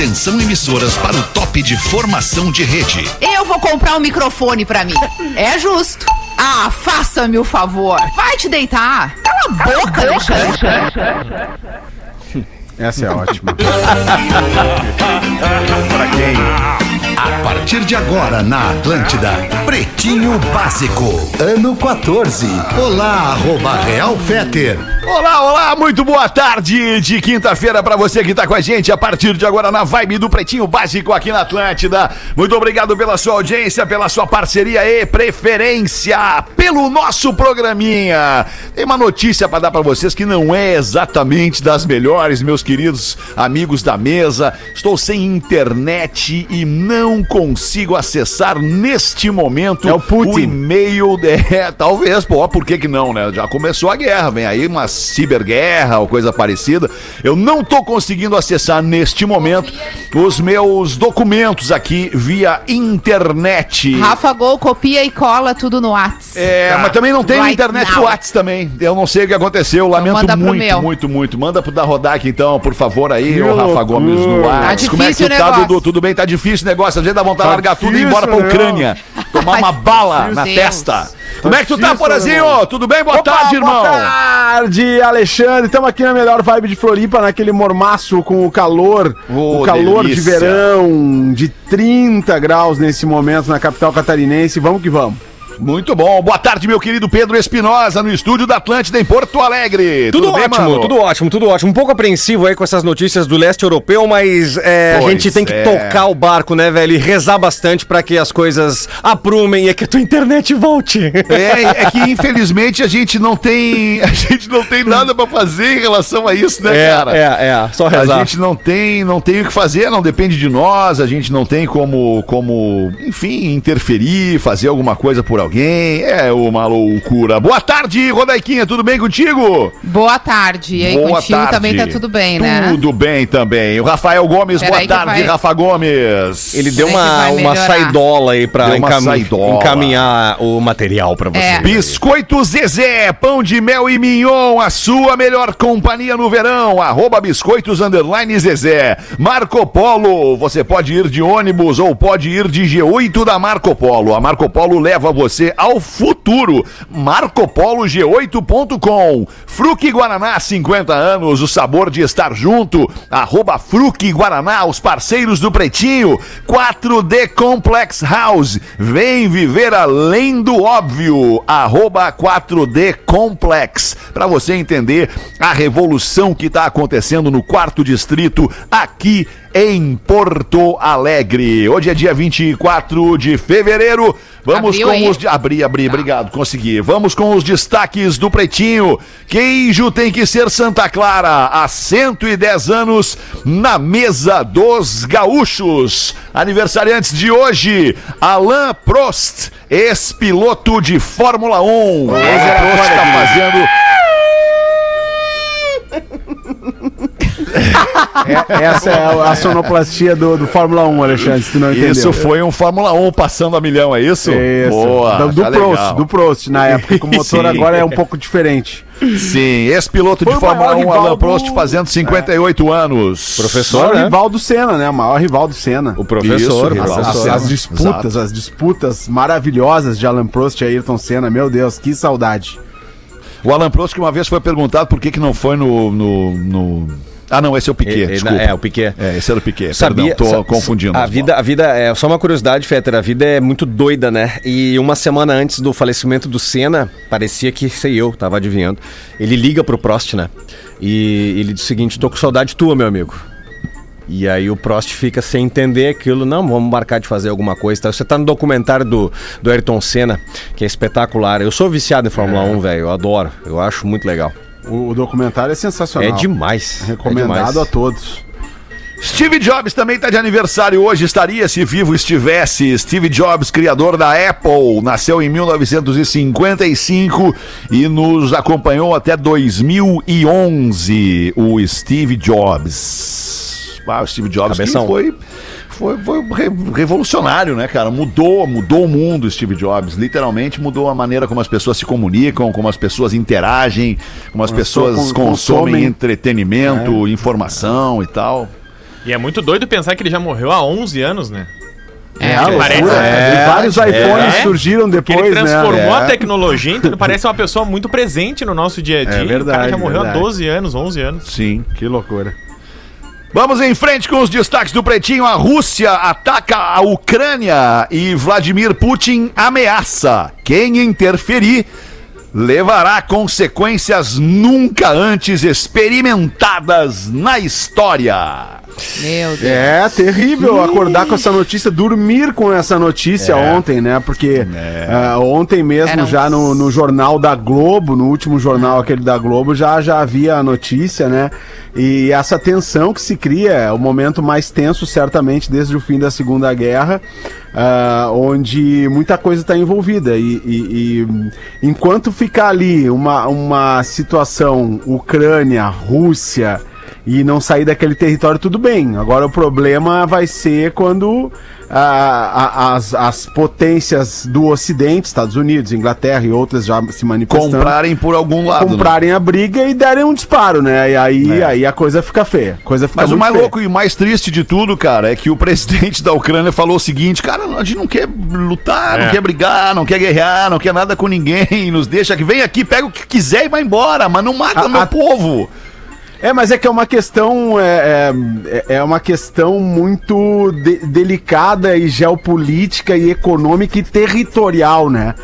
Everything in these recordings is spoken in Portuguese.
Atenção emissoras para o top de formação de rede. Eu vou comprar um microfone pra mim. É justo. Ah, faça-me o favor. Vai te deitar. Cala a boca, Alexandre. Essa é ótima. Para quem? A partir de agora na Atlântida, Pretinho Básico, ano 14. Olá, arroba Real Feter. Olá, olá, muito boa tarde de quinta-feira pra você que tá com a gente a partir de agora na vibe do Pretinho Básico aqui na Atlântida. Muito obrigado pela sua audiência, pela sua parceria e preferência pelo nosso programinha. Tem uma notícia pra dar pra vocês que não é exatamente das melhores, meus queridos amigos da mesa. Estou sem internet e não consigo acessar neste momento É o Putin. e-mail. É, talvez, pô, por que que não, né? Já começou a guerra, vem aí uma ciberguerra ou coisa parecida. Eu não tô conseguindo acessar neste momento os meus documentos aqui via internet. Rafa Gol, copia e cola tudo no Whats. É, mas também não tem Right internet now. pro Whats também. Eu não sei o que aconteceu. Lamento manda pro muito, muito, muito. Manda pro da Rodak, então, por favor, aí, ô Rafa. Gomes no Whats. Tá Como é que tu difícil o tá, negócio. Dudu? Tudo bem? Tá difícil o negócio. A gente dá vontade de Tá largar tudo e ir embora pra Ucrânia. Tomar uma bala Meu na Deus. testa. Como é que tu tá, Porazinho? Tudo bem? Boa Opa, tarde, irmão. Boa tarde, Alexandre. Estamos aqui na melhor vibe de Floripa, naquele mormaço com o calor, Ô, o calor de delícia. verão, de 30 graus nesse momento na capital catarinense. Vamos que vamos. Muito bom. Boa tarde, meu querido Pedro Espinosa, no estúdio da Atlântida em Porto Alegre. Tudo, bem, ótimo, mano? tudo ótimo, tudo ótimo. Um pouco apreensivo aí com essas notícias do leste europeu, mas é, a gente tem que é. tocar o barco, né, velho? E rezar bastante pra que as coisas aprumem e que a tua internet volte. É, é que infelizmente a gente não tem, a gente não tem nada pra fazer em relação a isso, né, É, cara? é, é, só A rezar. gente não tem, não tem o que fazer, não depende de nós, a gente não tem como, como, enfim, interferir, fazer alguma coisa por alguém. É uma loucura. Boa tarde, Rodaiquinha, tudo bem contigo? Boa tarde. E aí, Boa contigo tarde. também tá tudo bem, né? Tudo bem também. O Rafael Gomes, Peraí boa tarde, vai- Rafa Gomes. Ele deu uma, uma saidola aí pra encam- saidola. encaminhar o material pra você. É. Biscoito Zezé, pão de mel e mignon, a sua melhor companhia no verão. Arroba Biscoitos Underline Zezé. Marco Polo, você pode ir de ônibus ou pode ir de G8 da Marco Polo. A Marco Polo leva você ao futuro. MarcoPoloG8.com. Fruque Guaraná, 50 anos, o sabor de estar junto. Arroba Fruque Guaraná, os parceiros do Pretinho. 4D Complex House. Vem viver além do óbvio. Arroba 4D Complex. Para você entender a revolução que está acontecendo no quarto distrito aqui em Porto Alegre. Hoje é dia 24 de fevereiro. Vamos Abriu com aí? os. de- Abri, abri, obrigado, consegui. Vamos com os destaques do Pretinho. Queijo tem que ser Santa Clara. Há 110 anos na mesa dos gaúchos. Aniversariantes de hoje: Alain Prost, ex-piloto de Fórmula 1. Alain Prost está fazendo. É- essa é a sonoplastia do, do Fórmula 1, Alexandre, se tu não entendeu. Isso foi um Fórmula 1 passando a milhão, é isso? Isso. Boa. do, do tá Prost, legal. do Prost, na época, que o motor Sim. agora é um pouco diferente. Sim, ex-piloto de o Fórmula maior 1, rival Alain do- Prost, fazendo 58 anos. O Professor, maior né? rival do Senna, né? O maior rival do Senna. O professor, Isso, As, as- professor. as disputas, Exato. as disputas maravilhosas de Alan Prost e Ayrton Senna, meu Deus, que saudade. O Alan Prost que uma vez foi perguntado por que, que não foi no, no, no- Ah, não, esse é o Piquet, Ele- desculpa. é, o Piquet. É, esse era o Piquet, Sabia, perdão, tô confundindo. A vida, a vida é só uma curiosidade, Fetter. A vida é muito doida, né? E uma semana antes do falecimento do Senna, parecia que sei eu, tava adivinhando. Ele liga pro Prost, né? E ele diz o seguinte: tô com saudade tua, meu amigo. E aí o Prost fica sem entender aquilo, não, vamos marcar de fazer alguma coisa. e tal. Você tá no documentário do, do Ayrton Senna, que é espetacular. Eu sou viciado em Fórmula 1, velho. Eu adoro. Eu acho muito legal. O, o documentário é sensacional. É demais. é Recomendado demais. a todos. Steve Jobs também está de aniversário hoje, estaria se vivo estivesse. Steve Jobs, criador da Apple, nasceu em 1955 e nos acompanhou até 2011. O Steve Jobs. Ah, o Steve Jobs que foi foi, foi re- revolucionário, né, cara? Mudou, mudou o mundo, Steve Jobs. Literalmente mudou a maneira como as pessoas se comunicam, como as pessoas interagem, como as pessoas con- consomem consomem. entretenimento, informação e tal. E é muito doido pensar que ele já morreu há 11 anos, né? É, loucura. parece- E vários iPhones É. surgiram depois, ele transformou né? a tecnologia, então ele parece uma pessoa muito presente no nosso dia a dia. É o cara verdade, já morreu verdade. há 12 anos, 11 anos. Sim. Que loucura. Vamos em frente com os destaques do Pretinho. A Rússia ataca a Ucrânia e Vladimir Putin ameaça. Quem interferir levará consequências nunca antes experimentadas na história. Meu Deus. É terrível acordar com essa notícia, dormir com essa notícia ontem, né? Porque ah, ontem mesmo, Era um- já no, no jornal da Globo, no último jornal aquele da Globo, já, já havia a notícia, né? E essa tensão que se cria, é o momento mais tenso, certamente, desde o fim da Segunda Guerra, ah, onde muita coisa está envolvida. E, e- e enquanto ficar ali uma, uma situação Ucrânia, Rússia e não sair daquele território, tudo bem. Agora o problema vai ser quando ah, a- as, as potências do Ocidente, Estados Unidos, Inglaterra e outras já se manifestando, Comprarem por algum lado. né? comprarem a briga e derem um disparo, né? E aí, É. aí a coisa fica feia. Coisa fica Mas o mais feia. louco e mais triste de tudo, cara, é que o presidente da Ucrânia falou o seguinte: cara, a gente não quer lutar, não É. quer brigar, não quer guerrear, não quer nada com ninguém, nos deixa que vem aqui, pega o que quiser e vai embora, mas não mata A- meu a- povo. É, mas é que é uma questão é, é, é uma questão muito de- delicada e geopolítica e econômica e territorial, né?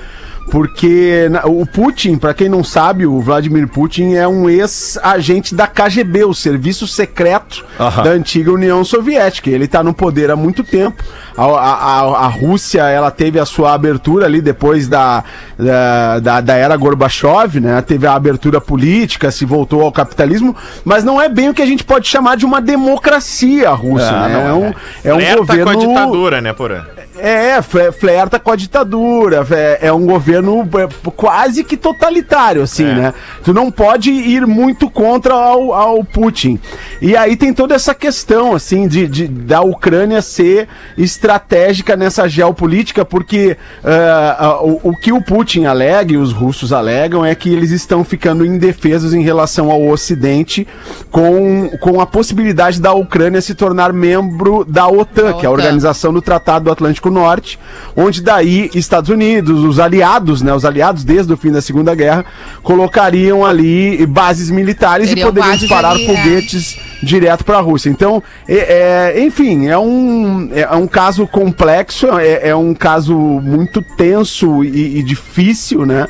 Porque na- o Putin, para quem não sabe, o Vladimir Putin é um ex-agente da KGB, o serviço secreto da antiga União Soviética. Ele está no poder há muito tempo. A, a- a- Rússia, ela teve a sua abertura ali depois da, da, da, da era Gorbachev, né? Teve a abertura política, se voltou ao capitalismo, mas não é bem o que a gente pode chamar de uma democracia a Rússia, Ah, né? não É um, é um Flerta governo... com a ditadura, né, Porã? É, fle- flerta com a ditadura, é, é um governo é, quase que totalitário, assim, né? Tu não pode ir muito contra ao, ao Putin. E aí tem toda essa questão, assim, de, de- da Ucrânia ser estratégica nessa geopolítica, porque ah, ah, o, o que o Putin alega e os russos alegam é que eles estão ficando indefesos em relação ao Ocidente com, com a possibilidade da Ucrânia se tornar membro da OTAN, Da que é a organização do Tratado do Atlântico Norte, onde daí Estados Unidos, os aliados, né, os aliados desde o fim da Segunda Guerra, colocariam ali bases militares Seriam e poderiam disparar ali, é. foguetes direto para a Rússia. Então, é, é, enfim, é um, é um caso complexo, é, é um caso muito tenso e, e difícil, né?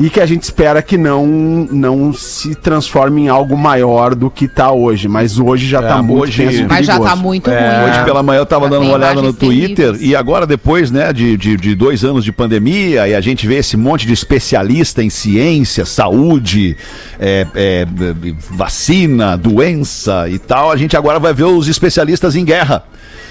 E que a gente espera que não, não se transforme em algo maior do que está hoje. Mas hoje já está É, muito hoje- tenso Mas já tá muito É, ruim. Hoje pela manhã eu tava Já dando uma olhada no Twitter terríveis. e agora depois, né, de, de, de dois anos de pandemia e a gente vê esse monte de especialista em ciência, saúde, é, é, vacina, doença e tal, a gente agora vai ver os especialistas em guerra.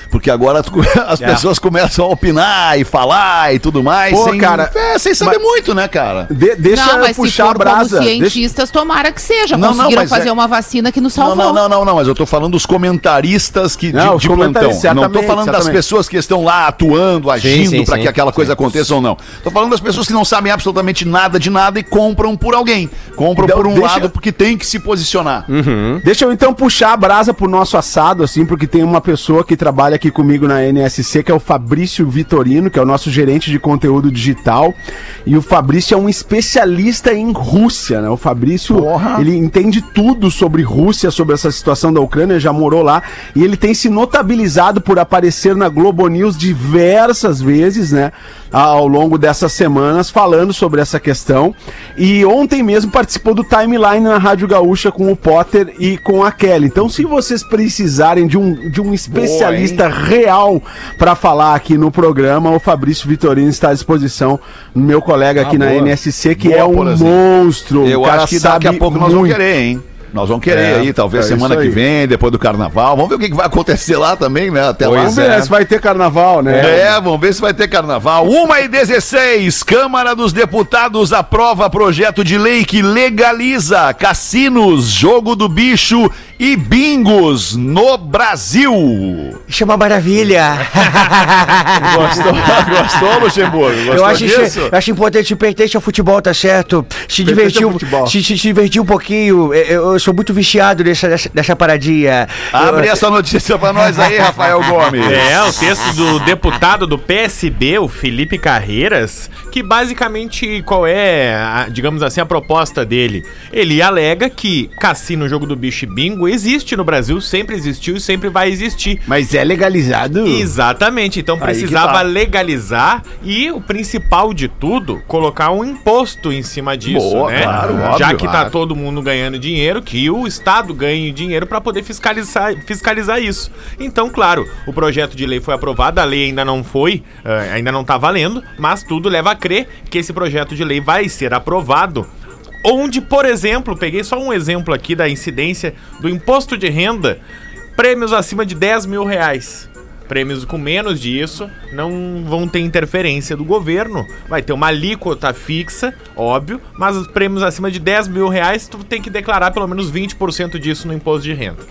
Porque agora tu- as pessoas começam a opinar e falar e tudo mais. Pô, sem, cara, é, sem saber muito, né, cara? De- deixa não, eu mas se puxar for a brasa. como Deixa- cientistas, tomara que seja. Não, não, Conseguiram mas fazer é- uma vacina que nos Não, salvou. não, não, não, não, mas eu tô falando dos comentaristas que, de, Não, os de plantão. Não tô falando das pessoas que estão lá atuando, agindo sim. que aquela coisa aconteça ou não. Tô falando das pessoas que não sabem absolutamente nada de nada e compram por alguém. Compram Então, por um deixa- lado porque tem que se posicionar. Deixa eu então puxar a brasa pro nosso assado, assim, porque tem uma pessoa que trabalha aqui comigo na NSC, que é o Fabrício Vitorino, que é o nosso gerente de conteúdo digital. E o Fabrício é um especialista em Rússia, né? O Fabrício, Porra. ele entende tudo sobre Rússia, sobre essa situação da Ucrânia, já morou lá. E ele tem se notabilizado por aparecer na Globo News diversas vezes, né? Ao longo dessas semanas, falando sobre essa questão. E ontem mesmo participou do timeline na Rádio Gaúcha com o Potter e com a Kelly. Então, se vocês precisarem de um, de um especialista real para falar aqui no programa, o Fabrício Vitorino está à disposição, meu colega aqui Ah, na boa. NSC, que Boa, é um monstro. Eu acho que daqui a pouco nós vamos muito. querer, hein? Nós vamos querer É, aí, talvez é semana que vem, depois do carnaval. Vamos ver o que, que vai acontecer lá também, né? Até lá. Vamos ver né, se vai ter carnaval, né? É, vamos ver se vai ter carnaval. 1 e 16, Câmara dos Deputados aprova projeto de lei que legaliza cassinos, jogo do bicho e bingos no Brasil. Isso é uma maravilha. Gostou, gostou Luxemburgo? Gostou eu, acho, disso? isso- eu acho importante, pertence ao futebol, tá certo? Se divertir, um- se, se, se divertir um pouquinho. Eu, eu sou muito viciado nessa, nessa, nessa paradinha. Abre Eu- essa notícia pra nós aí, Rafael Gomes. É, o texto do deputado do PSB, o Felipe Carreiras, que basicamente qual é, a- digamos assim, a proposta dele? Ele alega que cassino, jogo do bicho e bingo existe no Brasil, sempre existiu e sempre vai existir. Mas é legalizado? Exatamente, então precisava tá. legalizar e o principal de tudo, colocar um imposto em cima disso, Boa, né? claro, Já óbvio, que tá claro. todo mundo ganhando dinheiro, que o Estado ganhe dinheiro para poder fiscalizar, fiscalizar isso. Então, claro, o projeto de lei foi aprovado, a lei ainda não foi, eh, ainda não tá valendo, mas tudo leva a crer que esse projeto de lei vai ser aprovado. Onde, por exemplo, peguei só um exemplo aqui da incidência do imposto de renda, prêmios acima de 10 mil reais. Prêmios com menos disso não vão ter interferência do governo. Vai ter uma alíquota fixa, óbvio, mas os prêmios acima de 10 mil reais, tu tem que declarar pelo menos 20% disso no imposto de renda.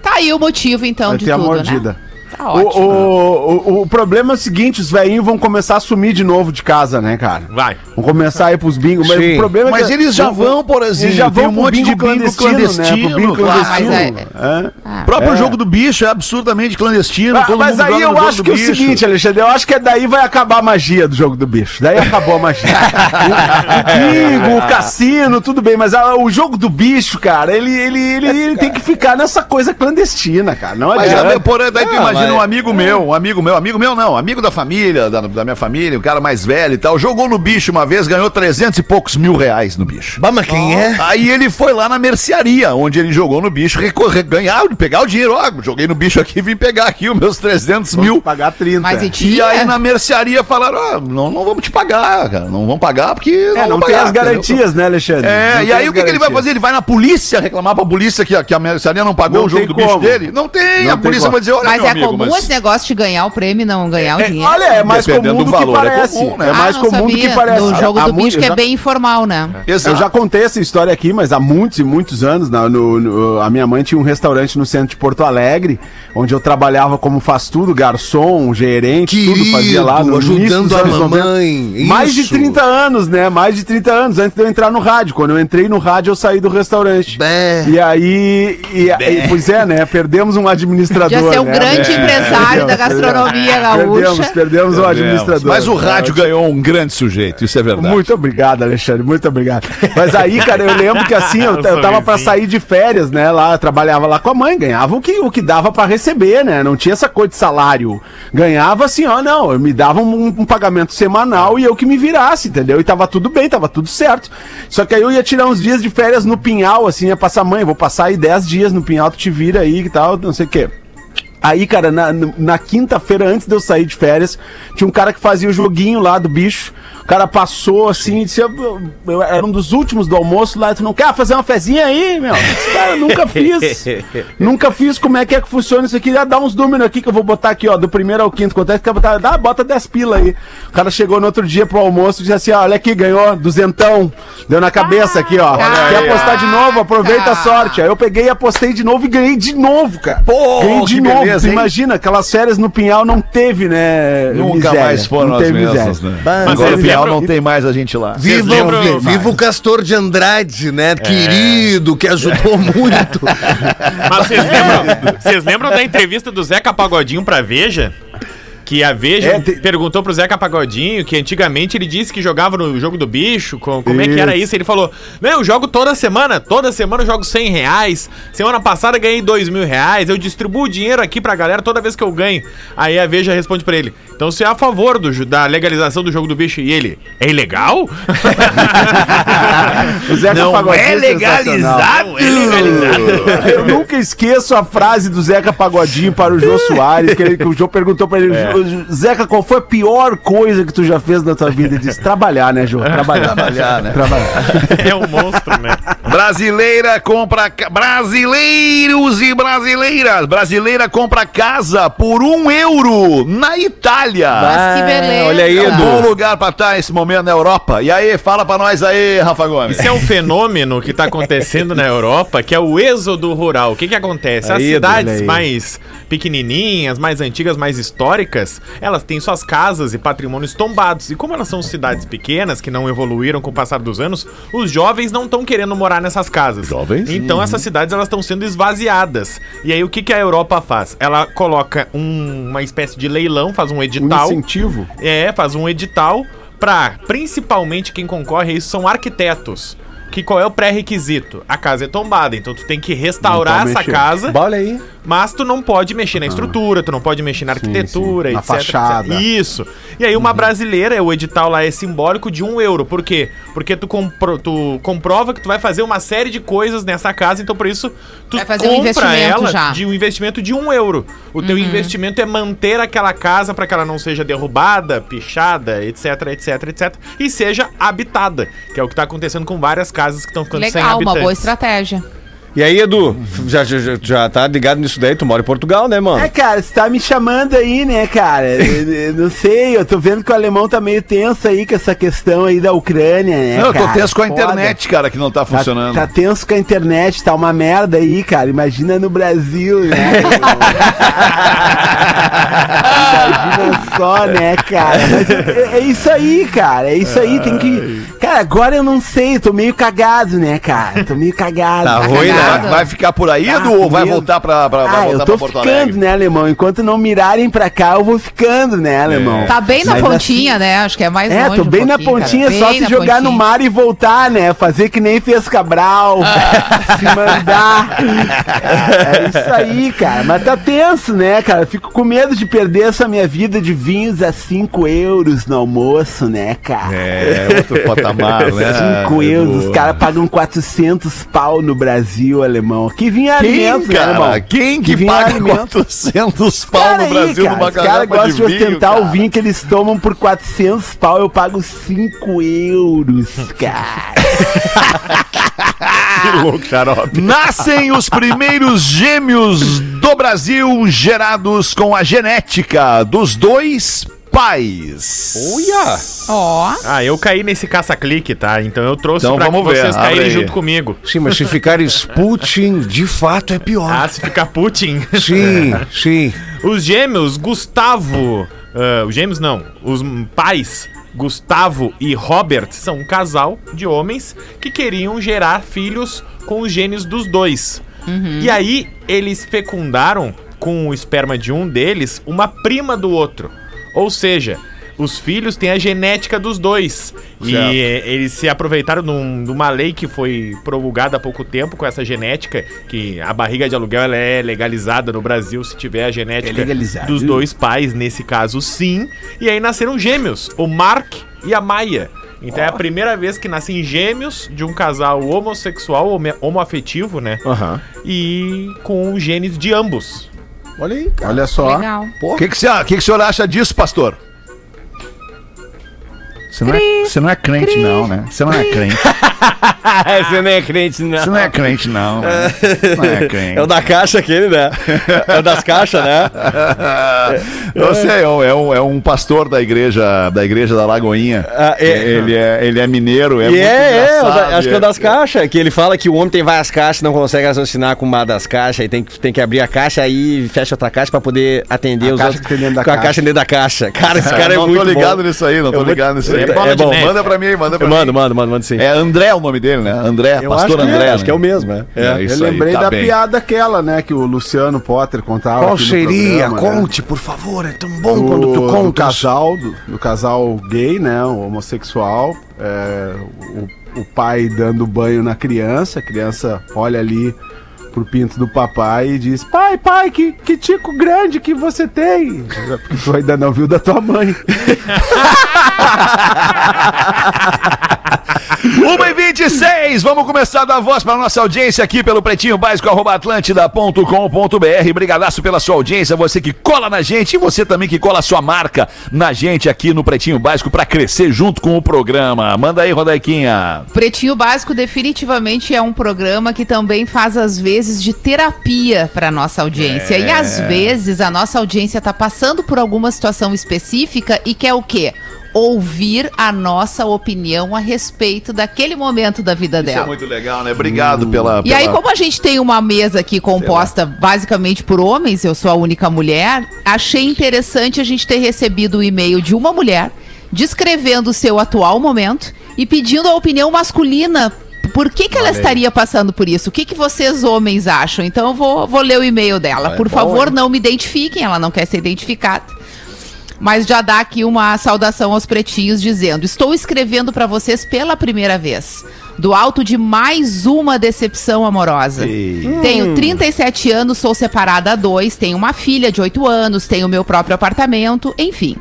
Tá aí o motivo, então, Vai de ter a tudo, mordida. né? Tá O, ótimo. o, o, o problema é o seguinte, os velhinhos vão começar a sumir de novo de casa, né, cara? Vai. Vão começar a ir pros bingos, mas Sim. o problema é Mas que... eles já vão, Porazinho, Eles já vão um monte de bingo clandestino, clandestino, né? Pro bingo clandestino. Mas é. Ah, O próprio É. jogo do bicho é absurdamente clandestino. Ah, todo mas mundo aí joga eu acho que é o seguinte, Alexandre, eu acho que daí vai acabar a magia do jogo do bicho. Daí acabou a magia. o, bingo, o cassino, tudo bem, mas ah, o jogo do bicho, cara, ele, ele, ele, ele tem que ficar nessa coisa clandestina, cara. Não Mas adianta. porém, daí tu imagina mas- um amigo meu, um amigo meu, amigo meu não, amigo da família, da, da minha família, um cara mais velho e tal, jogou no bicho uma vez, ganhou 300 e poucos mil reais no bicho. Bah, mas quem é? Aí ele foi lá na mercearia, onde ele jogou no bicho, recorrer, ganhar, pegar o dinheiro. Ó, joguei no bicho aqui, vim pegar aqui os meus 300 Vamos mil. pagar 30. Mas e E aí na mercearia falaram, ó, não, não vamos te pagar, cara, não vamos pagar porque É, não tem pagar, as entendeu? garantias, né, Alexandre? É, Não e aí o que, que ele vai fazer? Ele vai na polícia reclamar pra polícia que a, que a mercearia não pagou Não o jogo do bicho como. dele? Não tem, Não a tem polícia como. vai dizer, olha, Mas meu é amigo, comum mas... esse negócio de ganhar o prêmio e não ganhar o dinheiro? Olha, é mais Dependendo comum do do, que valor, é parece. comum, né? É mais Ah, comum do que parece. Jogo do bicho que é já- bem informal, né? Exato. Eu já contei essa história aqui, mas há muitos e muitos anos, na- no- no- a minha mãe tinha um restaurante no centro de Porto Alegre, onde eu trabalhava como faz tudo, garçom, gerente, tudo fazia lá no Querido, ajudando a anos 90. mamãe, Mais de isso. 30 anos, né? Mais de 30 anos antes de eu entrar no rádio. Quando eu entrei no rádio, eu saí do restaurante. Bé. E aí, e, e- pois é, né? Perdemos um administrador. Podia ser um né? grande É, empresário da perdemos, gastronomia Perdemos, gaúcha. perdemos um administrador. Mas o rádio ganhou um grande sujeito, isso é verdade. Muito obrigado, Alexandre, muito obrigado. Mas aí, cara, eu lembro que assim, eu, eu tava pra sair de férias, né? Lá, trabalhava lá com a mãe, ganhava o que, o que dava pra receber, né? Não tinha essa coisa de salário. Ganhava assim, ó, não, eu me dava um, um pagamento semanal e eu que me virasse, entendeu? E tava tudo bem, tava tudo certo. Só que aí eu ia tirar uns dias de férias no Pinhal, assim, ia passar, mãe, vou passar aí 10 dias no Pinhal, tu te vira aí e tal, não sei o quê. Aí, cara, na, na quinta-feira, antes de eu sair de férias, tinha um cara que fazia o joguinho lá do bicho. O cara passou assim e disse: eu, eu- eu era um dos últimos do almoço lá. Tu não quer fazer uma fezinha aí, meu? Eu disse, cara, eu nunca fiz. nunca fiz. Como é que é que funciona isso aqui? Ah, dá uns números aqui que eu vou botar aqui, ó, do primeiro ao quinto. Quanto é que quer botar? Dá, bota 10 pila aí. O cara chegou no outro dia pro almoço e disse assim: ó, olha aqui, ganhou duzentão. Deu na cabeça aqui, ó. Quer apostar de novo? Aproveita a sorte. Aí eu peguei, apostei de novo e ganhei de novo, cara. Pô, ganhei de que novo. beleza, imagina, aquelas férias no Pinhal não teve, né? Nunca miséria. mais foram não as teve mesmas, né? Mas Agora lembram- não tem mais a gente lá. Viva, lembram- viva o Castor de Andrade, né? Querido, que ajudou muito. Mas vocês lembram, vocês lembram da entrevista do Zeca Pagodinho pra Veja? Que a Veja É, perguntou pro Zeca Pagodinho que antigamente ele disse que jogava no jogo do bicho. com- como é que era isso? Ele falou: Não, eu jogo toda semana. Toda semana eu jogo 100 reais. Semana passada eu ganhei 2 mil reais. Eu distribuo o dinheiro aqui pra galera toda vez que eu ganho. Aí a Veja responde pra ele: Então você é a favor do, da legalização do jogo do bicho? E ele: É ilegal? O Zeca Não Pagodinho é legalizado. é legalizado. Eu nunca esqueço a frase do Zeca Pagodinho para o Jô Soares, que, ele- que o Jô perguntou para ele, É. Zeca, qual foi a pior coisa que tu já fez na tua vida? Ele disse, trabalhar, né, João? Trabalhar. Trabalhar, né? Trabalhar. É um monstro, né? Brasileira compra. Brasileiros e brasileiras. Brasileira compra casa por um euro na Itália. Mas que beleza. olha aí, É um Edu. bom lugar pra estar nesse momento na Europa. E aí, fala pra nós aí, Rafa Gomes. Isso é um fenômeno que está acontecendo na Europa, que é o êxodo rural. O que que acontece? As Aí, cidades mais pequenininhas, mais antigas, mais históricas, elas têm suas casas e patrimônios tombados. E como elas são cidades pequenas, que não evoluíram com o passar dos anos, os jovens não estão querendo morar nessas casas. Jovens? Então essas cidades elas estão sendo esvaziadas. E aí o que, que a Europa faz? Ela coloca um- uma espécie de leilão, faz um Um edital. incentivo. É, faz um edital pra, principalmente quem concorre a isso são arquitetos. Que qual é o pré-requisito? A casa é tombada, então tu tem que restaurar pode essa casa, Olha aí. Mas tu não pode mexer na estrutura, tu não pode mexer na arquitetura, sim. Na etc, fachada. etc. Isso. E aí uma brasileira, o edital lá é simbólico de um euro. Por quê? Porque tu, compro, tu comprova que tu vai fazer uma série de coisas nessa casa, então por isso tu Vai fazer um investimento já. de um investimento de um euro. O teu investimento é manter aquela casa para que ela não seja derrubada, pichada, etc, etc, etc. E seja habitada, que é o que tá acontecendo com várias casas que estão ficando sem Legal, uma habitantes. boa estratégia. E aí, Edu, já, já, já- já tá ligado nisso daí? Tu mora em Portugal, né, mano? É, cara, você tá me chamando aí, né, cara? Eu- eu não sei, eu tô vendo que o alemão tá meio tenso aí com essa questão aí da Ucrânia, né? Não, eu tô cara? tenso com a Foda. internet, cara, que não tá Tá, funcionando. tá tenso com a internet, tá uma merda aí, cara. Imagina no Brasil, né? Imagina só, né, cara? Mas é, é isso aí, cara. É isso aí, tem que. Cara, agora eu não sei, eu tô meio cagado, né, cara? Tô meio cagado. Tá Tá ruim, né? cagado. Vai, vai ficar por aí, Ah, Edu, ou vai voltar pra, pra, Ah, voltar eu tô pra Porto ficando, Alegre? né, alemão? Enquanto não mirarem pra cá, eu vou ficando, né, alemão? Tá bem na Mas pontinha, né? Acho que é mais É, longe tô um bem na pouquinho, pontinha, cara. só Bem se na jogar no pontinha. mar e voltar, né? Fazer que nem fez Cabral, se mandar. É isso aí, cara. Mas tá tenso, né, cara? Fico com medo de perder essa minha vida de vinhos a 5 euros no almoço, né, cara? É, outro patamar, né? 5 Edu? euros, os caras pagam 400 pau no Brasil, alemão. Que vinha Quem, alimentos, né, cara? alemão? Quem que, vinha paga alimentos. 400 pau Cara no aí, Brasil cara, numa os caras garrafa gostam de vinho, ostentar cara? o vinho que eles tomam por 400 pau, eu pago 5 euros, cara. Que louco, xarope. Nascem os primeiros gêmeos do Brasil gerados com a genética dos dois pais. Uia! Ó, Ah, eu caí nesse caça-clique, tá? Então eu trouxe Então pra vamos que ver, vocês abre caírem aí. junto comigo. Sim, mas se ficar Putin, de fato é pior. Ah, se ficar Putin. Sim, sim. Os gêmeos, Gustavo. ah, os gêmeos não, os pais, Gustavo e Robert, são um casal de homens que queriam gerar filhos com os genes dos dois. E aí, eles fecundaram com o esperma de um deles uma prima do outro. Ou seja. Os filhos têm a genética dos dois. E Certo. eh, eles se aproveitaram de, um- de uma lei que foi promulgada há pouco tempo com essa genética, que a barriga de aluguel é legalizada no Brasil se tiver a genética É dos dois pais, nesse caso sim. E aí nasceram gêmeos, o Mark e a Maia. Então é a primeira vez que nascem gêmeos de um casal homossexual, homo- homoafetivo, né? Aham. E com genes de ambos. Olha aí, cara. Olha só. legal. O que, que, você- que, que o senhor acha disso, pastor? Você não, é, você não é crente, não, né? Você não é crente. Você não é crente, não. Você não é crente, não. né? Você não é crente. É o da caixa aquele, né? É o das caixas, né? Sei, é um, é um- é um pastor da igreja da igreja da Lagoinha. Ah, é. Ele, é, ele é mineiro, é e muito é, é, da- acho que é o das caixas, que ele fala que o homem tem várias caixas, não consegue raciocinar com uma das caixas, e tem, que- tem que abrir a caixa aí fecha outra caixa pra poder atender A os caixa outros que tem dentro da com a caixa. dentro da caixa. Cara, esse cara é não muito tô ligado bom. nisso aí, não tô Eu ligado nisso aí. É bola de bom. neve. Manda pra mim, manda pra Eu mim. mando, mando, mando, mando sim. É André o nome dele, né? André, Eu pastor acho que é, André. acho que é o né? mesmo, é. É, Eu isso aí, lembrei tá da bem. piada aquela, né, que o Luciano Potter contava. Qual aqui no seria? programa, né? Conte, por favor, é tão bom do, quando tu do conta. casal, do, do casal gay, né, o homossexual, é, o, o pai dando banho na criança, a criança olha ali pro pinto do papai e diz, pai, pai, que, que tico grande que você tem, porque tu ainda não viu da tua mãe. 1 e 26 vamos começar a dar voz para nossa audiência aqui pelo pretinho básico atlântida.com.br. Brigadaço pela sua audiência, você que cola na gente e você também que cola a sua marca na gente aqui no Pretinho Básico para crescer junto com o programa. Manda aí, Rodaiquinha. Pretinho Básico definitivamente é um programa que também faz às vezes de terapia para nossa audiência. E às vezes a nossa audiência está passando por alguma situação específica e quer o quê? Ouvir a nossa opinião a respeito daquele momento da vida Isso dela. é muito legal, né? Obrigado pela, E aí, pela- como a gente tem uma mesa aqui composta basicamente por homens, eu sou a única mulher, achei interessante a gente ter recebido o e-mail de uma mulher descrevendo o seu atual momento e pedindo a opinião masculina. Por que, que ela estaria passando por isso? O que, que vocês, homens, acham? Então eu vou, vou ler o e-mail dela. por favor, não me identifiquem, ela não quer ser identificada. Mas já dá aqui uma saudação aos pretinhos dizendo: Estou escrevendo para vocês pela primeira vez, do alto de mais uma decepção amorosa. Tenho 37 anos, sou separada há dois, tenho uma filha de 8 anos, tenho meu próprio apartamento, enfim.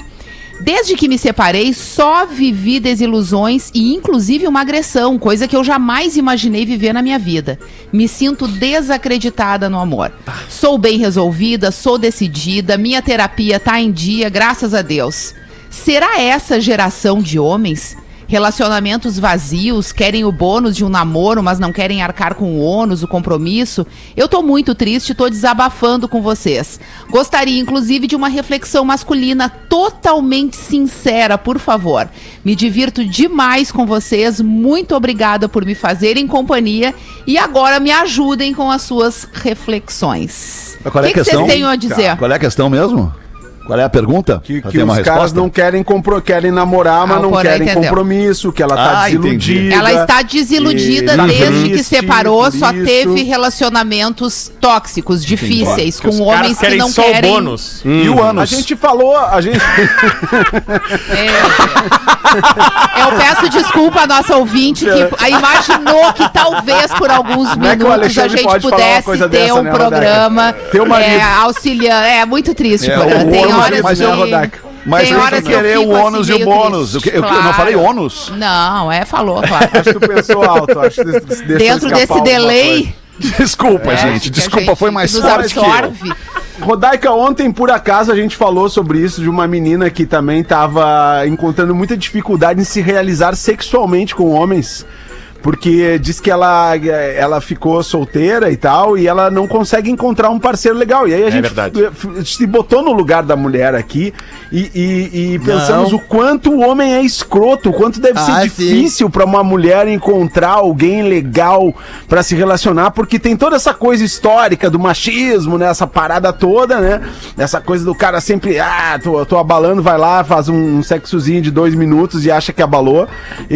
Desde que me separei, só vivi desilusões e inclusive uma agressão, coisa que eu jamais imaginei viver na minha vida. Me sinto desacreditada no amor. Sou bem resolvida, sou decidida, minha terapia tá em dia, graças a Deus. Será essa geração de homens? Relacionamentos vazios, querem o bônus de um namoro, mas não querem arcar com o ônus, o compromisso. Eu tô muito triste, tô desabafando com vocês. Gostaria, inclusive, de uma reflexão masculina totalmente sincera, por favor. Me divirto demais com vocês. Muito obrigada por me fazerem companhia. E agora me ajudem com as suas reflexões. É o que, que questão? vocês têm a dizer? Qual é a questão mesmo? Qual é a pergunta? Que, que tem uma os caras resposta? não querem, compro, querem namorar, mas Ah, não querem entendeu. compromisso, que ela tá Ah, entendi. desiludida. Ela está desiludida e desde que separou, por só isso. teve relacionamentos tóxicos, difíceis, com Os homens que não só querem. o bônus. E o A ânus? gente falou, a gente. É, eu peço desculpa à nossa ouvinte que a- imaginou que talvez por alguns é minutos a Alexandre gente pudesse ter dessa, um né, programa é, auxiliando. É muito triste, É, Porã. o Tem horas mas que... é, Rodaica. Mas tem horas que que eu querer o assim, ônus e o bônus. Triste, eu, eu não claro. falei ônus? Não, é, falou, claro. Acho que tu pensou alto. Acho que Dentro desse delay... Desculpa, é, gente. Desculpa, gente foi mais forte que eu. absorve. Rodaica, ontem, por acaso, a gente falou sobre isso de uma menina que também estava encontrando muita dificuldade em se realizar sexualmente com homens. Porque diz que ela, ela ficou solteira e tal, e ela não consegue encontrar um parceiro legal. E aí a gente verdade. f- f- se botou no lugar da mulher aqui e, e- e pensamos Não. o quanto o homem é escroto, o quanto deve ser Ah, sim. difícil para uma mulher encontrar alguém legal para se relacionar, porque tem toda essa coisa histórica do machismo, né? Essa parada toda, né? Essa coisa do cara sempre, ah, tô, tô abalando, vai lá, faz um, um sexozinho de dois minutos e acha que abalou. E,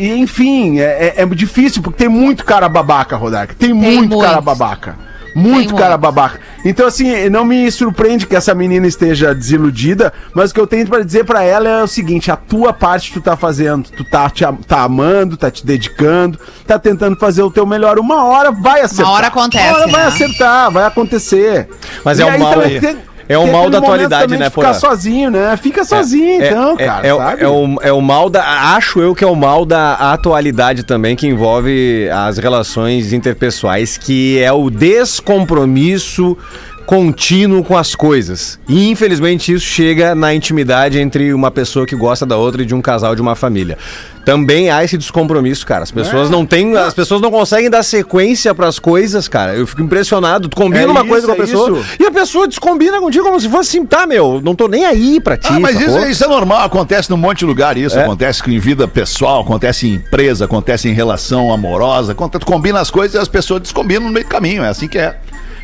e- e, enfim, é, é- é difícil, porque tem muito cara babaca, Rodak. Tem, muito cara muito. babaca. Muito Tem cara muito. babaca. Então, assim, não me surpreende que essa menina esteja desiludida, mas o que eu tenho pra dizer pra ela é o seguinte: a tua parte tu tá fazendo, tu tá, te, tá amando, tá te dedicando, tá tentando fazer o teu melhor. Uma hora vai acertar. hora acontece, Uma hora vai né? acertar, vai acontecer. Mas E é o aí mal aí. tem- É o mal da atualidade, né, de Ficar Porã? sozinho, né? Fica sozinho, então, é, cara, é, sabe? é o, é o mal da. Acho eu que é o mal da atualidade também, que envolve as relações interpessoais, que é o descompromisso contínuo com as coisas. E infelizmente isso chega na intimidade entre uma pessoa que gosta da outra e de um casal de uma família. Também há esse descompromisso, cara. As pessoas É. não têm, as pessoas não conseguem dar sequência pras coisas, cara. Eu fico impressionado. Tu combina É uma isso, coisa com a é pessoa isso. e a pessoa descombina contigo como se fosse assim, tá, meu, não tô nem aí pra ti. Ah, mas isso, isso é normal, acontece num monte de lugar isso. É. Acontece em vida pessoal, acontece em empresa, acontece em relação amorosa. Quando tu combina as coisas e as pessoas descombinam no meio do caminho. É assim que é.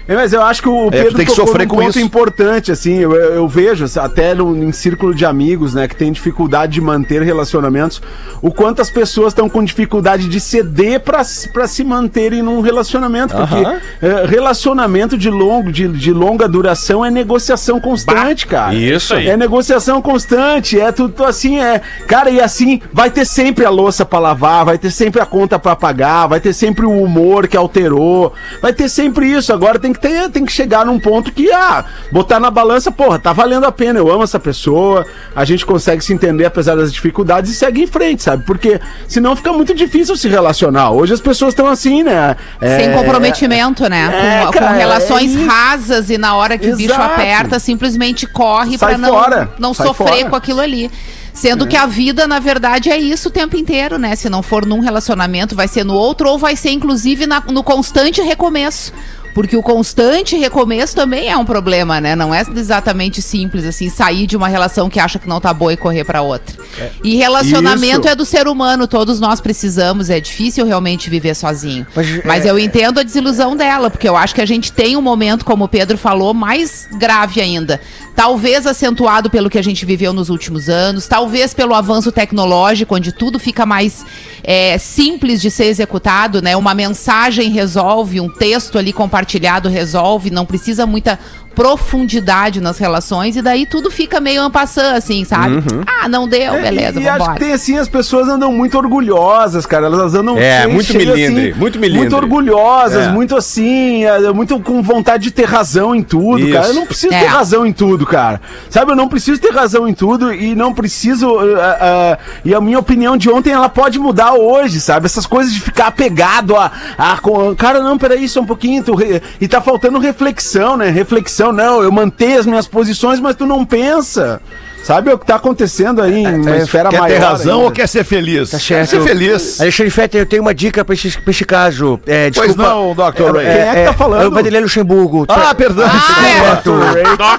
É, mas eu acho que o É, Pedro tem que tocou sofrer num com ponto isso. importante, assim, eu, eu vejo até no, em círculo de amigos, né, que tem dificuldade de manter relacionamentos, o quanto as pessoas estão com dificuldade de ceder pra se manterem num relacionamento, porque Aham. é, relacionamento de, longo, de, de longa duração é negociação constante, cara. Isso aí. É negociação constante, é tudo assim, é. Cara, e assim, vai ter sempre a louça pra lavar, vai ter sempre a conta pra pagar, vai ter sempre o humor que alterou, vai ter sempre isso. Agora tem que que ter, tem que chegar num ponto que, ah, botar na balança, porra, tá valendo a pena, eu amo essa pessoa, a gente consegue se entender apesar das dificuldades e segue em frente, sabe? Porque senão fica muito difícil se relacionar. Hoje as pessoas estão assim, né? É, Sem comprometimento, né? é, com, cara, com relações é isso. rasas e na hora que o bicho Exato. aperta, simplesmente corre Sai pra não, fora, não sai sofrer fora. com aquilo ali. Sendo que a vida, na verdade, é isso o tempo inteiro, né? Se não for num relacionamento, vai ser no outro, ou vai ser, inclusive, na- no constante recomeço. Porque o constante recomeço também é um problema, né? Não é exatamente simples, assim, sair de uma relação que acha que não tá boa e correr pra outra. E relacionamento Isso. é do ser humano, todos nós precisamos, é difícil realmente viver sozinho. Mas, Mas é- eu entendo a desilusão dela, porque eu acho que a gente tem um momento, como o Pedro falou, mais grave ainda. Talvez acentuado pelo que a gente viveu nos últimos anos, talvez pelo avanço tecnológico, onde tudo fica mais é, simples de ser executado, né? Uma mensagem resolve, um texto ali compartilhado resolve, não precisa muita profundidade nas relações, e daí tudo fica meio ampassã, assim, sabe? Ah, não deu, É, beleza, e, e acho que tem assim, as pessoas andam muito orgulhosas, cara. Elas andam É, cheias- muito cheias, milindre, muito milindre. Muito orgulhosas, É. muito assim, é, muito com vontade de ter razão em tudo, Isso. cara. Eu não preciso É. ter razão em tudo, cara. Sabe, eu não preciso ter razão em tudo e não preciso. ah, ah, e a minha opinião de ontem, ela pode mudar hoje, sabe? Essas coisas de ficar apegado a. a com- cara, não, peraí, só um pouquinho. tu re- e tá faltando reflexão, né? Reflexão, não. Eu mantenho as minhas posições, mas tu não pensa. Sabe o que tá acontecendo aí em uma é, esfera Quer maior? ter razão ainda? ou quer ser feliz? Tá Quer ser feliz. Alexandre Fetter, eu tenho uma dica pra esse, pra esse caso. É, Pois desculpa. não, Dr. Ray. Quem é que tá falando? É o Vanderlei Luxemburgo. Ah, perdão. certo.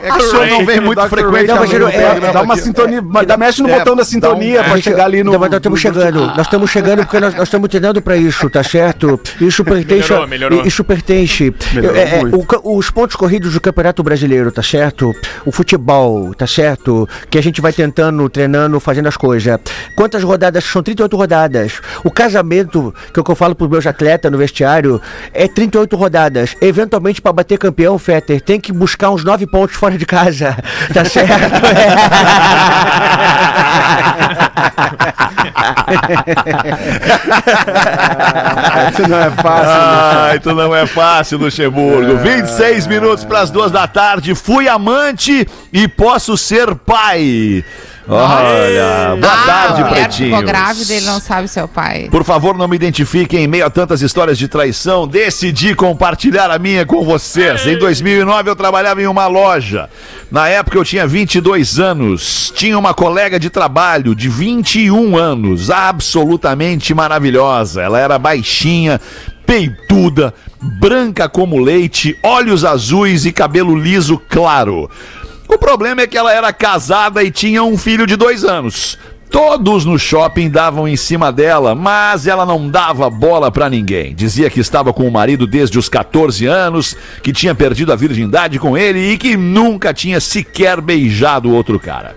É que o senhor não vem muito Dr. frequente. Não, Ray, mas eu- é, é, dá uma sintonia, dá, mexe no É, botão da sintonia um- pra Gente, chegar ali no. Não, mas nós estamos chegando. Nós estamos chegando porque nós, nós estamos treinando para isso, tá certo? Isso pertence. Melhorou, melhorou. Isso pertence. Melhorou é, é, o os pontos corridos do Campeonato Brasileiro, tá certo? O futebol, tá certo? Que a gente vai tentando, treinando, fazendo as coisas. Quantas rodadas? São 38 rodadas. O casamento, que é o que eu falo pros meus atletas no vestiário, é 38 rodadas. Eventualmente, para bater campeão, Fetter, tem que buscar uns 9 pontos fora de casa. Tá certo? Isso não é fácil. Ah, então não é fácil, Luxemburgo. 26 minutos para as duas da tarde. Fui amante e posso ser pai. Olha, boa ah, tarde, a mulher pretinhos. ficou grávida, ele não sabe seu pai. Por favor, não me identifiquem em meio a tantas histórias de traição. Decidi compartilhar a minha com vocês. Em 2009 eu trabalhava em uma loja. Na época eu tinha 22 anos. Tinha uma colega de trabalho de 21 anos, absolutamente maravilhosa. Ela era baixinha, peituda, branca como leite, olhos azuis e cabelo liso claro. O problema é que ela era casada e tinha um filho de dois anos. Todos no shopping davam em cima dela, mas ela não dava bola pra ninguém. Dizia que estava com o marido desde os 14 anos, que tinha perdido a virgindade com ele e que nunca tinha sequer beijado outro cara.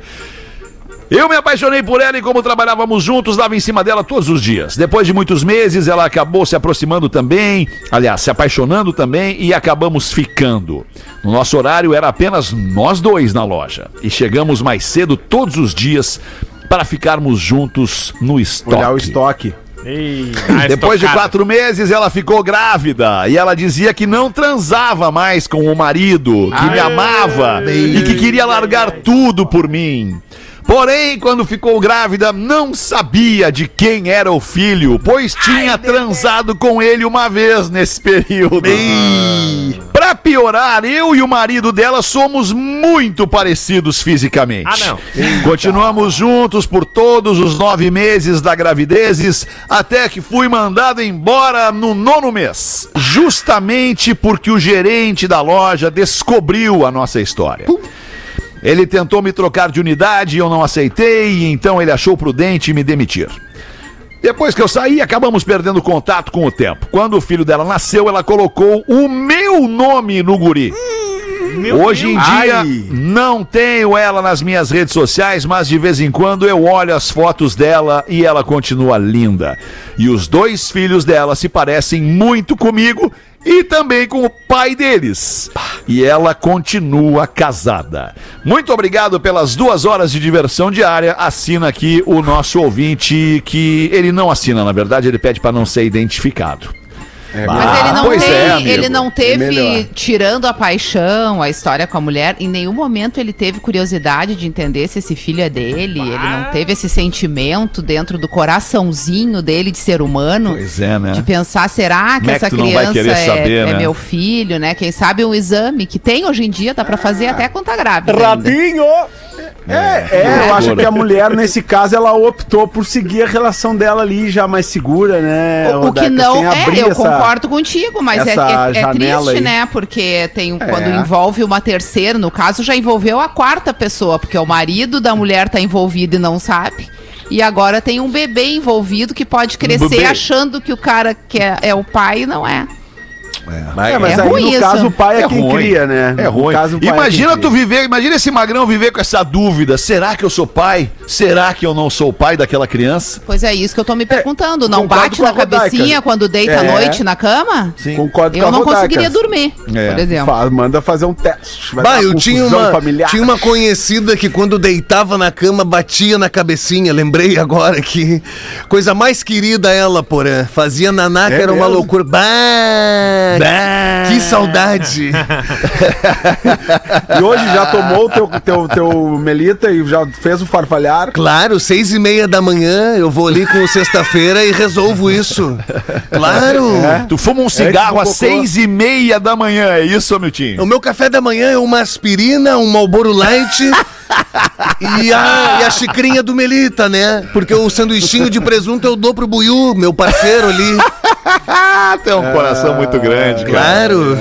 Eu me apaixonei por ela e, como trabalhávamos juntos, dava em cima dela todos os dias. Depois de muitos meses, ela acabou se aproximando também, aliás, se apaixonando também e acabamos ficando. No nosso horário era apenas nós dois na loja e chegamos mais cedo todos os dias para ficarmos juntos no estoque. Olhar o estoque. Ei, Depois de quatro meses, ela ficou grávida e ela dizia que não transava mais com o marido, que me amava e que queria largar tudo por mim. Porém, quando ficou grávida, não sabia de quem era o filho, pois tinha transado com ele uma vez nesse período. Pra piorar, eu e o marido dela somos muito parecidos fisicamente. Ah, não. Continuamos juntos por todos os nove meses da gravidezes, até que fui mandado embora no nono mês. Justamente porque o gerente da loja descobriu a nossa história. Ele tentou me trocar de unidade, eu não aceitei, e então ele achou prudente me demitir. Depois que eu saí, acabamos perdendo contato com o tempo. Quando o filho dela nasceu, ela colocou o meu nome no guri. Meu Hoje em dia, Ai. não tenho ela nas minhas redes sociais, mas de vez em quando eu olho as fotos dela e ela continua linda. E os dois filhos dela se parecem muito comigo e também com o pai deles. E ela continua casada. Muito obrigado pelas duas horas de diversão diária. Assina aqui o nosso ouvinte, que ele não assina, na verdade, ele pede para não ser identificado. Mas ele não, Pois tem, é, ele não melhor. teve, tirando a paixão, a história com a mulher, em nenhum momento ele teve curiosidade de entender se esse filho é dele. Ele não teve esse sentimento dentro do coraçãozinho dele de ser humano. Pois é, né? De pensar, será que Como é que essa não vai criança é, saber, é né? meu filho, né? Quem sabe um exame que tem hoje em dia, dá pra fazer até quando tá grávida. ainda. Rabinho! É, é, eu acho que a mulher, nesse caso, ela optou por seguir a relação dela ali já mais segura, né? O, o que não é, eu essa- concordo contigo, mas é, é- é triste, aí. né? Porque tem um- É. quando envolve uma terceira, no caso já envolveu a quarta pessoa, porque o marido da mulher tá envolvido e não sabe. E agora tem um bebê envolvido que pode crescer bebê. achando que o cara que é, é o pai e não é. É, mas É aí ruim no isso. caso o pai é, É quem ruim. cria, né? É ruim. caso, é imagina tu cria. viver, imagina esse magrão viver com essa dúvida. Será que eu sou pai? Será que eu não sou o pai daquela criança? Pois é isso que eu tô me perguntando. Não concordo bate com na cabecinha Rodaica. quando deita à É. noite na cama? Sim. Concordo com Eu a não Rodaica. conseguiria dormir, É. por exemplo. Fa- Manda fazer um teste. Bah, eu tinha uma, familiar. tinha uma conhecida que quando deitava na cama batia na cabecinha. Lembrei agora que coisa mais querida ela, porém. Fazia naná, que É era uma mesmo? loucura. Bah, que saudade. E hoje já tomou o teu, teu, teu melita e já fez o farfalhar. Claro, seis e meia da manhã eu vou ali com sexta-feira e resolvo isso. Claro. Tu fuma um cigarro É, às tu seis e meia da manhã, é isso, Miltinho? O meu café da manhã é uma aspirina, um Marlboro Light e, a, e a xicrinha do Melita, né? Porque o sanduichinho de presunto eu dou pro Buiu, meu parceiro ali. Tem um coração muito grande, cara. Claro.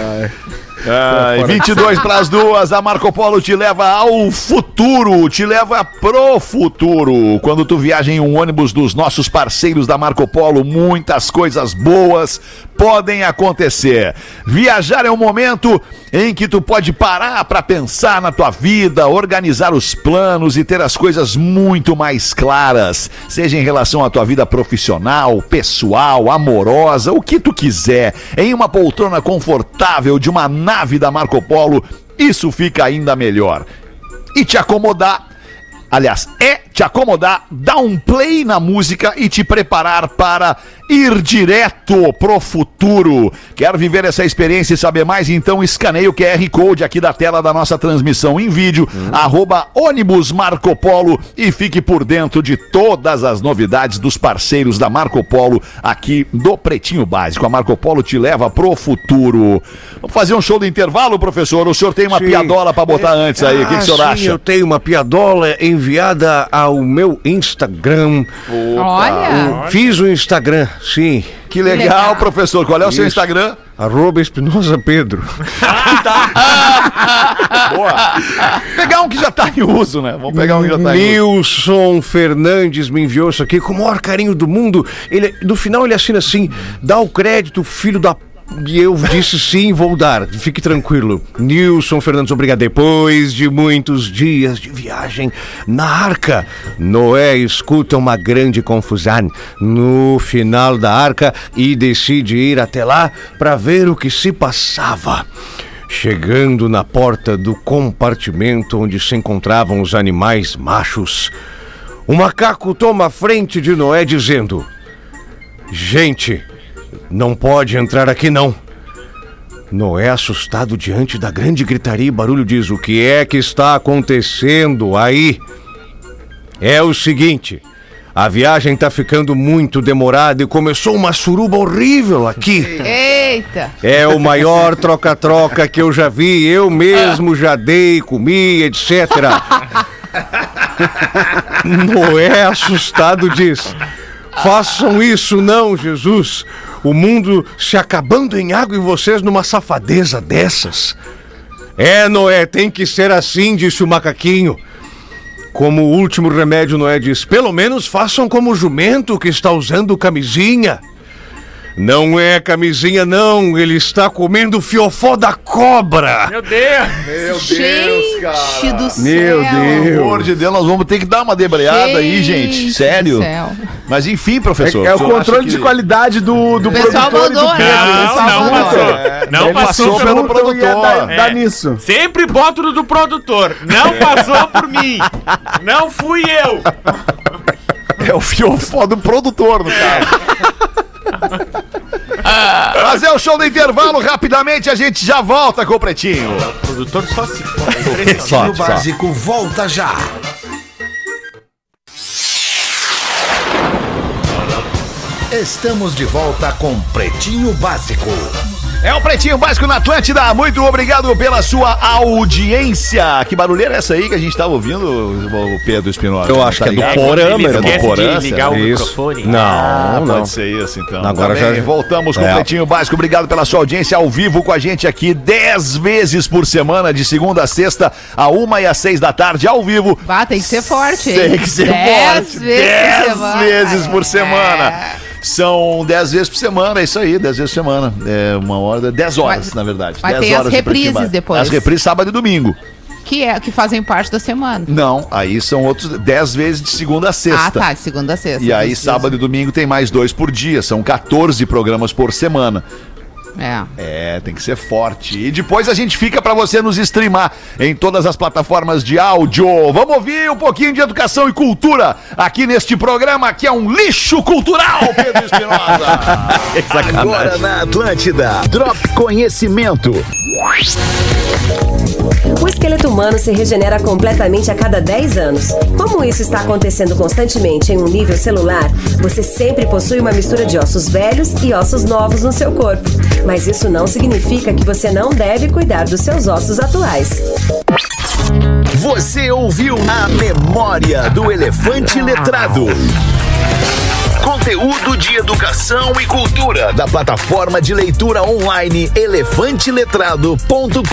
Ai, 22 para as duas, a Marco Polo te leva ao futuro, te leva pro futuro. Quando tu viaja em um ônibus dos nossos parceiros da Marco Polo, muitas coisas boas podem acontecer. Viajar é um momento em que tu pode parar para pensar na tua vida, organizar os planos e ter as coisas muito mais claras, seja em relação à tua vida profissional, pessoal, amorosa, o que tu quiser, em uma poltrona confortável de uma nave da Marco Polo, isso fica ainda melhor. E te acomodar Aliás, é te acomodar, dar um play na música e te preparar para ir direto pro futuro. Quer viver essa experiência e saber mais? Então escaneie o QR Code aqui da tela da nossa transmissão em vídeo, arroba ônibus Marco Polo e fique por dentro de todas as novidades dos parceiros da Marco Polo aqui do Pretinho Básico. A Marco Polo te leva pro futuro. Vamos fazer um show do intervalo, professor? O senhor tem uma Sim. piadola para botar antes aí. O que, que o senhor Ah, acha? sim, eu tenho uma piadola enviada ao meu Instagram. Olha, Fiz o Instagram, sim. Que legal, legal. professor. Qual é o seu. Instagram? Arroba Espinosa Pedro. Boa. Pegar um que já tá em uso, né? Vamos pegar um que já tá em uso. Nilson Fernandes me enviou isso aqui com o maior carinho do mundo. Ele, no final ele assina assim: dá o crédito, filho da. E eu disse sim, vou dar. Fique tranquilo. Nilson Fernandes, obrigado. Depois de muitos dias de viagem na arca, Noé escuta uma grande confusão no final da arca e decide ir até lá para ver o que se passava. Chegando na porta do compartimento onde se encontravam os animais machos, o macaco toma a frente de Noé dizendo: Gente, não pode entrar aqui não. Noé, assustado diante da grande gritaria e barulho, diz: O que é que está acontecendo aí? É o seguinte. A viagem tá ficando muito demorada e começou uma suruba horrível aqui. eita. É o maior troca-troca que eu já vi. Eu mesmo já dei, comi, etc. Noé, assustado, diz: Façam isso não, Jesus. O mundo se acabando em água e vocês numa safadeza dessas. É, Noé, tem que ser assim, disse o macaquinho. Como último remédio, Noé diz: Pelo menos façam como o jumento que está usando camisinha. Não é camisinha, não. Ele está comendo o fiofó da cobra. Meu Deus! Meu Gente do céu. Meu Pelo Deus. amor de Deus, nós vamos ter que dar uma debreada aí, gente. do Sério. céu. Mas enfim, professor. É, é o controle que- de qualidade do, do O pessoal produtor e do né? Não, Eles não passou. né? Não passou passou pelo pelo dar, produtor. dar É. nisso. Sempre boto no do produtor. Não passou por mim. Não fui eu. É o fiofó do produtor, no caso. Fazer o show do intervalo rapidamente, a gente já volta com o Pretinho. O produtor só se Pretinho Básico volta já. Estamos de volta com Pretinho Básico. É o Pretinho Básico na Atlântida. Muito obrigado pela sua audiência. Que barulheira é essa aí que a gente tava ouvindo, o Pedro Espinosa? Eu acho que é do ligado? Porã, meu. esquece Porã, ligar o Isso. microfone. Não, Ah, não. pode ser isso, então. Agora Tá bem, já- Voltamos com o É. Pretinho Básico. Obrigado pela sua audiência ao vivo com a gente aqui 10 vezes por semana, de segunda a sexta, a uma e às seis da tarde, ao vivo. Bah, tem que ser forte, hein? Tem que ser Dez forte. vezes Dez por semana. vezes por É. São 10 vezes por semana, é isso aí, 10 vezes por semana. É uma hora, 10 horas, Mas- na verdade. mas 10 tem as horas de Pretinho reprises Básico. depois. As reprises sábado e domingo. Que, é, que fazem parte da semana. Não, aí são outros 10 vezes de segunda a sexta. Ah, tá, de segunda a sexta. E aí, sábado e domingo tem mais dois por dia. São 14 programas por semana. É. É, tem que ser forte. E depois a gente fica pra você nos streamar em todas as plataformas de áudio. Vamos ouvir um pouquinho de educação e cultura aqui neste programa que é um lixo cultural, Pedro Espinosa. Agora na Atlântida. Drop Conhecimento. O esqueleto humano se regenera completamente a cada 10 anos. Como isso está acontecendo constantemente em um nível celular, você sempre possui uma mistura de ossos velhos e ossos novos no seu corpo. Mas isso não significa que você não deve cuidar dos seus ossos atuais. Você ouviu a memória do elefante letrado. Conteúdo de educação e cultura da plataforma de leitura online elefanteletrado.com.br.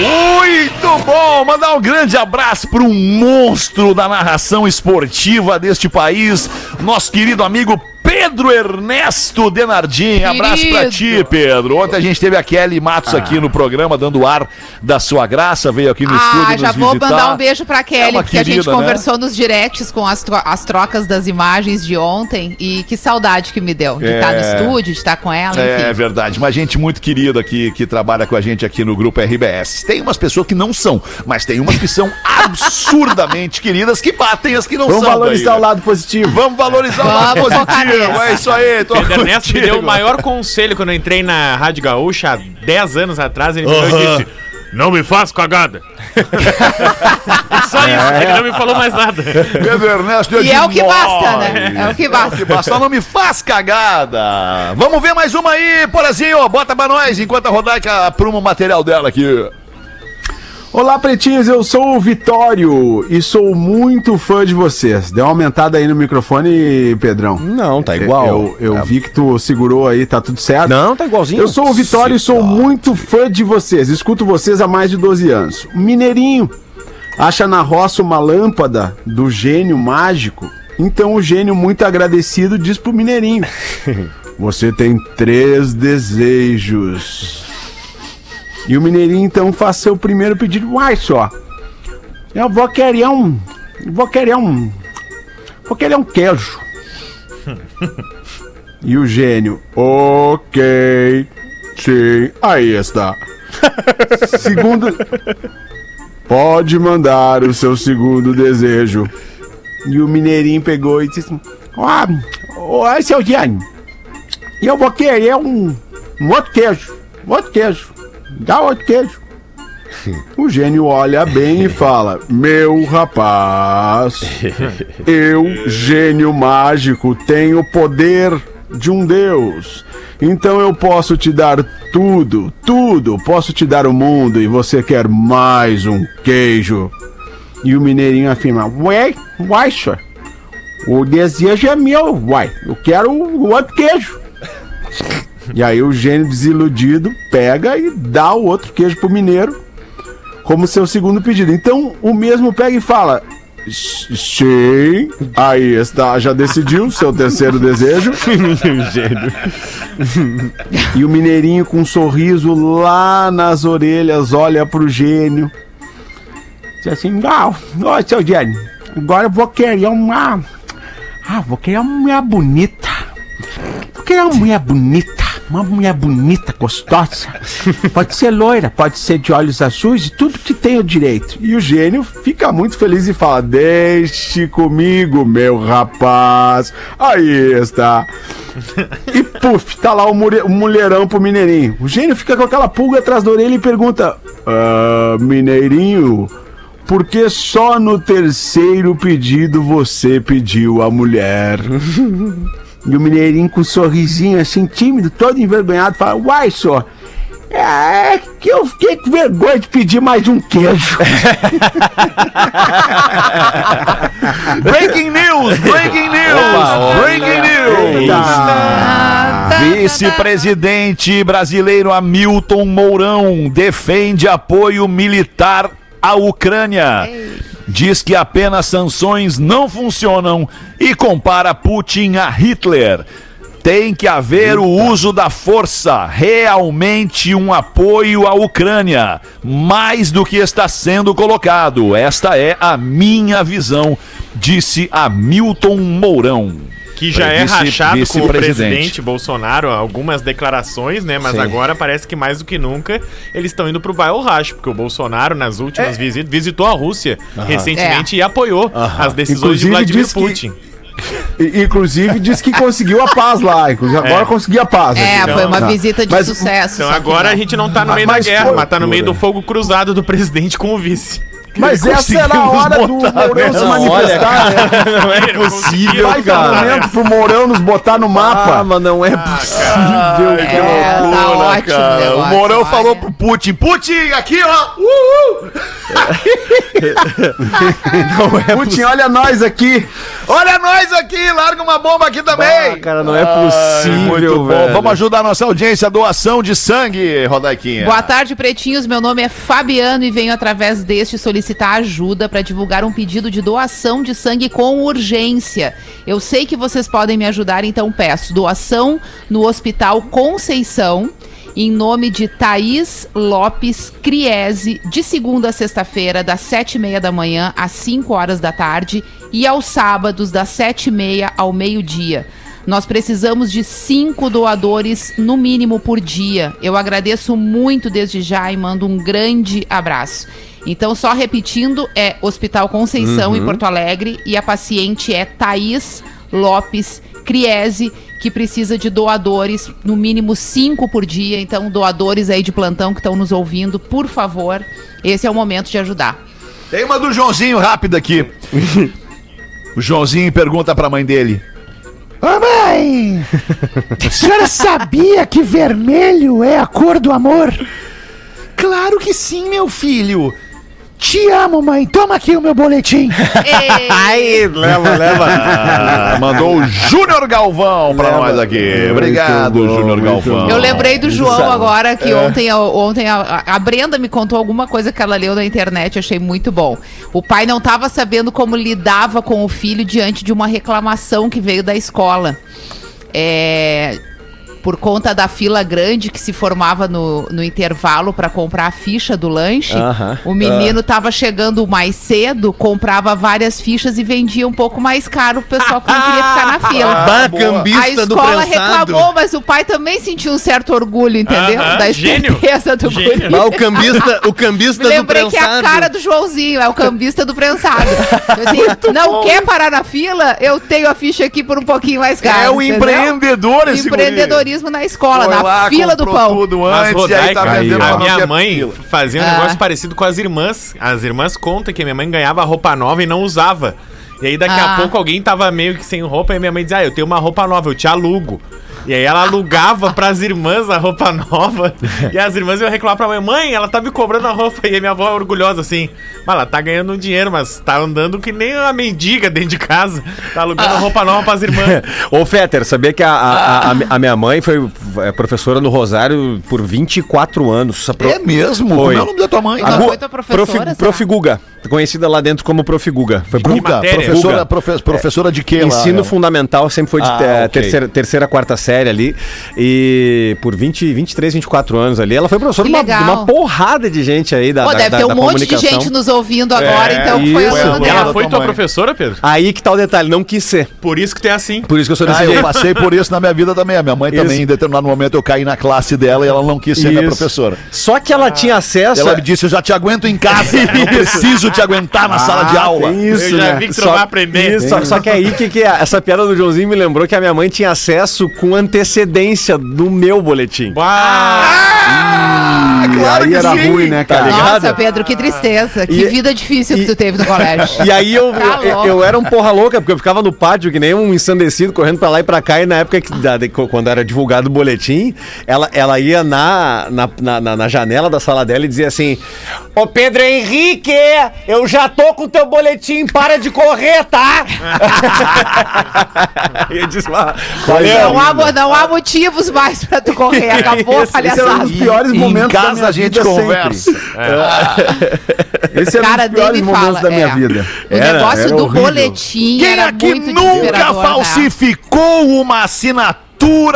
Muito bom! Mandar um grande abraço para um monstro da narração esportiva deste país, nosso querido amigo Pedro Ernesto Denardim. Abraço pra ti, Pedro. Ontem a gente teve a Kelly Matos aqui no programa, dando ar da sua graça, veio aqui no estúdio. Ah, já nos vou visitar. mandar um beijo pra É Kelly, uma porque a gente querida, né? conversou nos directs com as, tro- as trocas das imagens de ontem e que saudade que me deu de É. estar no estúdio, de estar com ela, É enfim. verdade, uma gente muito querida que, que trabalha com a gente aqui no grupo RBS. Tem umas pessoas que não são, mas tem umas que são absurdamente queridas que batem as que não Vamos são. valorizar daí, o né? lado positivo. Vamos valorizar o lado Vamos positivo. Nessa. É isso aí, tô Pedro Ernesto me deu o maior conselho quando eu entrei na Rádio Gaúcha há 10 anos atrás. Ele virou e disse: Não me faz cagada. Só isso, ele não me falou mais nada. Pedro Ernesto E é o que basta, né? É o que basta. que basta. Só não me faz cagada. Vamos ver mais uma aí, Porazinho. Bota pra nós enquanto a Rodaica apruma o material dela aqui. Olá, pretinhos, eu sou o Vitório e sou muito fã de vocês. Deu uma aumentada aí no microfone, Pedrão. Não, tá igual. Eu, eu vi que tu segurou aí, tá tudo certo? Não, tá igualzinho. Eu sou o Vitório e sou muito fã de vocês. Escuto vocês há mais de 12 anos. Mineirinho acha na roça uma lâmpada do gênio mágico. Então o gênio, muito agradecido, diz pro Mineirinho: Você tem três desejos. E o Mineirinho então faz seu primeiro pedido. Uai só. Eu vou querer um. Vou querer um. Vou querer um queijo. E o gênio, ok, sim, aí está. Segundo, pode mandar o seu segundo desejo. E o mineirinho pegou e disse assim, ah, oi, seu gênio, eu vou querer um, um outro queijo, um outro queijo, dá outro queijo. O gênio olha bem e fala: Meu rapaz, eu, gênio mágico, tenho o poder de um deus. Então eu posso te dar tudo, tudo. Posso te dar o mundo e você quer mais um queijo. E o mineirinho afirma: Ué, uai. O desejo é meu, uai. Eu quero o outro queijo. E aí o gênio desiludido pega e dá o outro queijo pro mineiro como seu segundo pedido. Então o mesmo pega e fala: Sim, aí está, já decidiu seu terceiro desejo. e o mineirinho com um sorriso lá nas orelhas olha pro gênio. Diz assim: Ah, ó, seu gênio, agora eu vou querer uma. Ah, vou querer uma mulher bonita. Vou querer uma mulher bonita. Uma mulher bonita, gostosa. Pode ser loira, pode ser de olhos azuis e tudo que tem o direito. E o gênio fica muito feliz e fala: Deixe comigo, meu rapaz. Aí está. E puf, tá lá o, mulherão pro Mineirinho. O gênio fica com aquela pulga atrás da orelha e pergunta: Ah, Mineirinho, por que só no terceiro pedido você pediu a mulher? E o mineirinho com um sorrisinho assim, tímido, todo envergonhado, fala: Uai, senhor, é que eu fiquei com vergonha de pedir mais um queijo. Breaking news! Breaking news! breaking news! Vice-presidente brasileiro Hamilton Mourão defende apoio militar à Ucrânia. Diz que apenas sanções não funcionam e compara Putin a Hitler. Tem que haver o uso da força, realmente um apoio à Ucrânia, mais do que está sendo colocado. Esta é a minha visão, disse Hamilton Mourão. Que já é Vice- rachado com o presidente Bolsonaro, algumas declarações, né? Mas Sim. agora parece que mais do que nunca eles estão indo pro bairro racho, porque o Bolsonaro, nas últimas visitas, visitou a Rússia recentemente e apoiou as decisões de Inclusive, Vladimir diz que- Putin. E- Inclusive disse que conseguiu a paz lá. Inclusive, agora conseguiu a paz. É, aqui. foi uma Tá. visita de Mas- sucesso. Então que agora não. a gente não tá no Mas- meio da mas guerra, foi- mas tá no meio do fogo cruzado do presidente com o vice. Mas essa era a hora do Mourão se Não, manifestar, né? Não é possível, Vai dar um momento pro Mourão nos botar no Ah, mapa. mas não é possível. É, tá ótimo o O negócio, Mourão olha. falou pro Putin: Putin, aqui ó! Uhul! Putin, olha nós aqui. Olha nós aqui, larga uma bomba aqui também! Ah, cara, não é possível, muito bom. velho. Vamos ajudar a nossa audiência, doação de sangue, Rodaiquinha. Boa tarde, pretinhos. Meu nome é Fabiano e venho através deste solicitar ajuda para divulgar um pedido de doação de sangue com urgência. Eu sei que vocês podem me ajudar, então peço doação no Hospital Conceição. Em nome de Thaís Lopes Criese, de segunda a sexta-feira, das sete e meia da manhã às 5 horas da tarde, e aos sábados, das sete e meia ao meio-dia. Nós precisamos de cinco doadores, no mínimo, por dia. Eu agradeço muito desde já e mando um grande abraço. Então, só repetindo, é Hospital Conceição, em Porto Alegre, e a paciente é Thaís Lopes Criese, que precisa de doadores, no mínimo cinco por dia. Então, doadores aí de plantão que estão nos ouvindo, por favor, esse é o momento de ajudar. Tem uma do Joãozinho rápida aqui. o Joãozinho pergunta pra mãe dele: Ô mãe, a senhora sabia que vermelho é a cor do amor? Claro que sim, meu filho. Te amo, mãe. Toma aqui o meu boletim. Aí, leva, leva. Ah, mandou o Júnior Galvão pra nós aqui. Obrigado, Júnior Galvão. Eu lembrei do João agora, que ontem, a- ontem a, a Brenda me contou alguma coisa que ela leu na internet, eu achei muito bom. O pai não estava sabendo como lidava com o filho diante de uma reclamação que veio da escola. É, por conta da fila grande que se formava no, no intervalo para comprar a ficha do lanche, Aham. o menino estava chegando mais cedo, comprava várias fichas e vendia um pouco mais caro, o pessoal que não queria ficar na fila. Bah, A cambista do escola prensado. reclamou, mas o pai também sentiu um certo orgulho, entendeu? Aham, da gênio. esperteza do Gênio. guri. O cambista, o cambista do lembrei que é a prensado. cara do Joãozinho, é o cambista do prensado. Assim, não quer parar na fila? Eu tenho a ficha aqui por um pouquinho mais caro. É o entendeu? empreendedor esse guri. Empreendedorismo na escola, Foi na lá, fila do pão. tudo Mas, antes, e aí tá Rodaica, vendendo pra a minha mãe fila. fazia um Ah. negócio parecido com as irmãs. As irmãs contam que a minha mãe ganhava roupa nova e não usava. E aí daqui Ah. a pouco alguém tava meio que sem roupa e minha mãe dizia, ah, eu tenho uma roupa nova, eu te alugo. E aí ela alugava pras irmãs a roupa nova. e as irmãs iam reclamar pra mãe, mãe, ela tá me cobrando a roupa. E a minha avó orgulhosa assim, mas ela tá ganhando um dinheiro, mas tá andando que nem uma mendiga dentro de casa. Tá alugando roupa nova pras irmãs. Ô, Fetter, sabia que a, a, a, a minha mãe foi é, professora no Rosário por 24 anos. Pro- É mesmo? Foi. Como é o nome da tua mãe? Não A Gu- foi tua professora? Prof Guga, conhecida lá dentro como Prof Guga. Foi Guga, matéria? professora, Guga. profe- professora de quê lá? Ensino fundamental, sempre foi de Ah, eh, ok. terceira, terceira, quarta série. Série ali. E por 20, 23, 24 anos ali. Ela foi professora de uma, de uma porrada de gente aí da Pô, da- deve da- ter um da monte de gente nos ouvindo agora, É, então foi a isso. E ela dela. foi da tua mãe. professora, Pedro? Aí que tá o detalhe, não quis ser. Por isso que é assim. Por isso que eu sou desse Ah, eu jeito. passei por isso na minha vida também. A minha mãe também, Isso. em determinado momento, eu caí na classe dela e ela não quis ser minha Isso. professora. Só que ela tinha acesso. Ela me disse: Eu já te aguento em casa, não preciso te aguentar na sala de aula. Tem isso, eu já né? vi que tu não vai aprender. Isso, só, só que aí que, que a- essa piada do Joãozinho me lembrou que a minha mãe tinha acesso com antecedência do meu boletim. Ah, E aí era ruim, né, cara? ligado? Nossa, Pedro, que tristeza. Que E- vida difícil que e- tu teve no colégio. E aí eu, Tá eu, eu era um porra louca, porque eu ficava no pátio que nem um ensandecido, correndo pra lá e pra cá, e na época que, da- de- quando era divulgado o boletim, ela, ela ia na, na, na, na- janela da sala dela e dizia assim: Ô Pedro Henrique, eu já tô com o teu boletim, para de correr, tá? e eu disse, "Ah, valeu. Não há, não há motivos mais pra tu correr. Acabou a Esse era um palhaçada. dos piores Em momentos da casa a gente conversa. sempre. Esse era um Cara, dos piores momentos fala, da minha é. vida. O Era, negócio era do horrível. boletim Quem era aqui muito nunca né? falsificou uma assinatura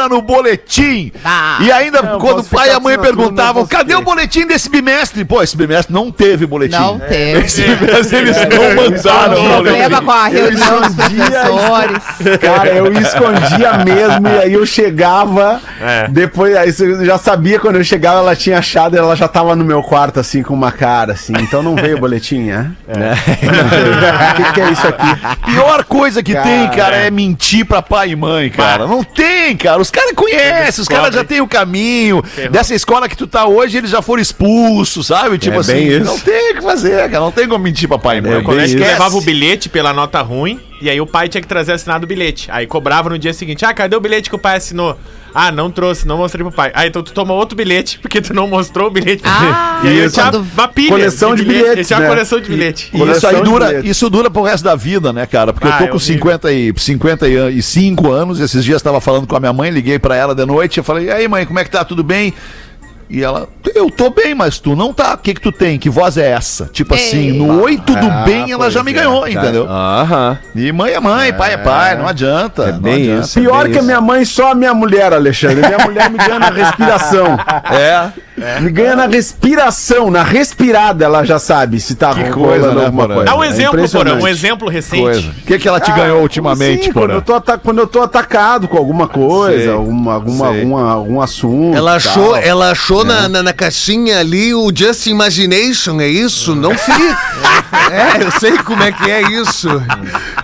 no boletim? Ah. e ainda Não, quando o pai e a mãe perguntavam: assinatura, não cadê o boletim desse bimestre? Pô, esse bimestre não teve boletim. Não teve. Esse bimestre eles não mandaram o Problema com a reunião dos escondia professores. Cara, eu escondia mesmo e aí eu chegava, É. depois aí você já sabia quando eu chegava ela tinha achado, ela já tava no meu quarto assim com uma cara assim, então não veio o boletim, é? O que, que é isso aqui? Pior coisa que Cara, tem, cara, é mentir pra pai e mãe, cara. Não tem, cara. Os caras conhecem, os caras já têm o caminho. Dessa escola que tu tá hoje, eles já foram expulsos, sabe? Tipo É assim, bem isso. não tem o que fazer, cara. Não tem como mentir pra pai e mãe. O colégio que Esquece. levava o bilhete pela nota ruim e aí o pai tinha que trazer assinado o bilhete. Aí cobrava no dia seguinte: Ah, cadê o bilhete que o pai assinou? Ah, não trouxe, não mostrei pro pai. Ah, então tu toma outro bilhete porque tu não mostrou o bilhete. Ah, e aí eu isso. tinha uma pilha Coleção de bilhete, bilhetes, tinha né? coleção de bilhete. E isso Coleção aí dura, isso dura pro resto da vida, né, cara? Porque Ah, eu tô é com horrível. 50 e, 55 anos, esses dias tava falando com a minha mãe, liguei pra ela de noite, eu falei, e aí mãe, como é que tá? Tudo bem? E ela, eu tô bem, mas tu não tá. O que que tu tem? Que voz é essa? Tipo assim, no oi, tudo Ah, bem, ela já me ganhou, entendeu? Aham. E mãe é mãe, pai é pai, não adianta. É não bem adianta. isso. Pior bem que a minha mãe, só a minha mulher, Alexandre. Minha mulher me ganha na respiração. É. Me ganha na respiração, na respirada ela já sabe se tá Que coisa, né, alguma coisa. Dá um É exemplo. Porã, um exemplo recente. Coisa. O que que ela te Ah, ganhou ultimamente, porra? quando eu, tô ata- quando eu tô atacado com alguma coisa, Sei. alguma, alguma, Sei. alguma, algum assunto. Ela achou, ela achou na, na, na caixinha ali o Just Imagination, é isso? Não fica. é, eu sei como é que é isso.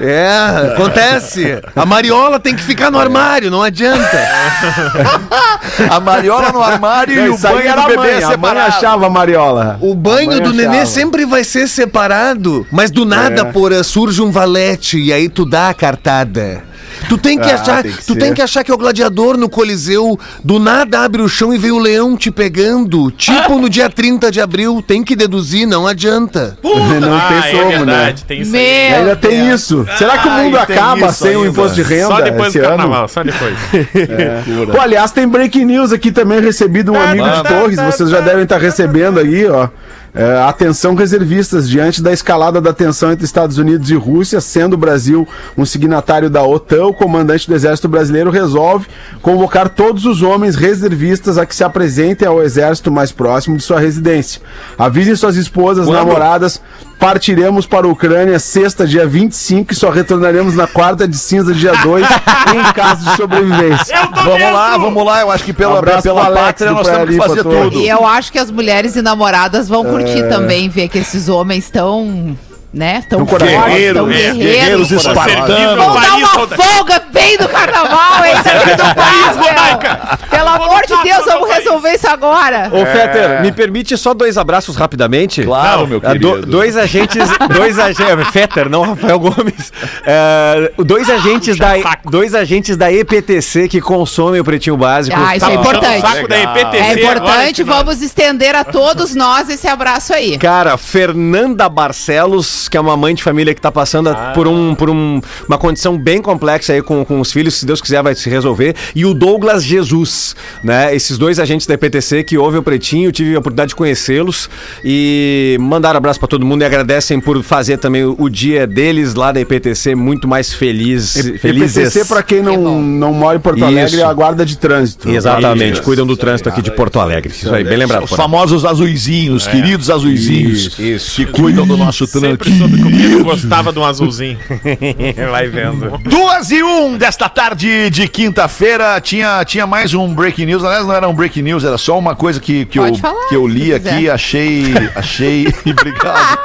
É, acontece. A Mariola tem que ficar no armário, não adianta. A mariola no armário e o banho era do bebê mãe, a mãe separado. achava a Mariola. O banho do nenê achava. sempre vai ser separado. Mas do nada, É. porra, surge um valete e aí tu dá a cartada. Tu tem que Ah, achar, tem que tu ser. tem que achar que é o gladiador no Coliseu, do nada abre o chão e vem o leão te pegando, tipo no dia 30 de abril, tem que deduzir, não adianta. não ah, tem é como, verdade, né? tem isso aí. E Meu ainda tem isso. Será que o mundo Ai, tem acaba sem o imposto de renda Só depois esse do ano? carnaval, só depois. Pô, aliás, tem breaking news aqui também recebido um amigo de Torres. Vocês já devem estar recebendo aí, ó. É, atenção reservistas, diante da escalada da tensão entre Estados Unidos e Rússia, sendo o Brasil um signatário da OTAN, o comandante do Exército Brasileiro resolve convocar todos os homens reservistas a que se apresentem ao exército mais próximo de sua residência. Avisem suas esposas, namoradas, partiremos para a Ucrânia sexta, dia 25, e só retornaremos na quarta de cinza, dia 2, em caso de sobrevivência. Vamos lá, vamos lá. Eu acho que pela, Abraço pela Alex pátria nós temos que fazer tudo. E eu acho que as mulheres e namoradas vão curtir É. também, ver que esses homens estão, né, tão coração. tão Guerreiros, guerreiros. guerreiros espartanos. Vão dar uma folga bem no carnaval, hein? Tá Rodaica. meu. Pelo amor de Deus, vamos resolver isso agora. Ô, Fetter, me permite só dois abraços rapidamente? Claro, meu Ah, do- querido. dois agentes, dois agentes, Fetter, não Rafael Gomes. É, dois agentes da dois agentes da EPTC que consomem o pretinho básico. Ah, isso é Tá o importante. saco da EPTC É importante, vamos estender a todos nós esse abraço aí. Cara, Fernanda Barcelos Santos, que é uma mãe de família que tá passando a- por, um, por um- uma condição bem complexa aí com, com os filhos, se Deus quiser vai se resolver. E o Douglas Jesus, né? Esses dois agentes da EPTC que ouvem o Pretinho, tive a oportunidade de conhecê-los e mandaram abraço pra todo mundo e agradecem por fazer também o, o dia deles lá da EPTC muito mais feliz, felizes. EPTC, pra quem não, Que bom. não mora em Porto Alegre, Isso. é a guarda de trânsito. Exatamente, Isso. cuidam do trânsito aqui de Porto Alegre. Isso aí, bem lembrado. Os famosos azuizinhos, queridos azuizinhos, Isso, que cuidam do nosso trânsito. Soube que o Pedro gostava de um azulzinho. Vai vendo. Duas e um desta tarde de quinta-feira. Tinha, tinha mais um breaking news. Aliás, não era um breaking news, era só uma coisa que, que, eu, falar, que eu li aqui. Achei. Achei. obrigado.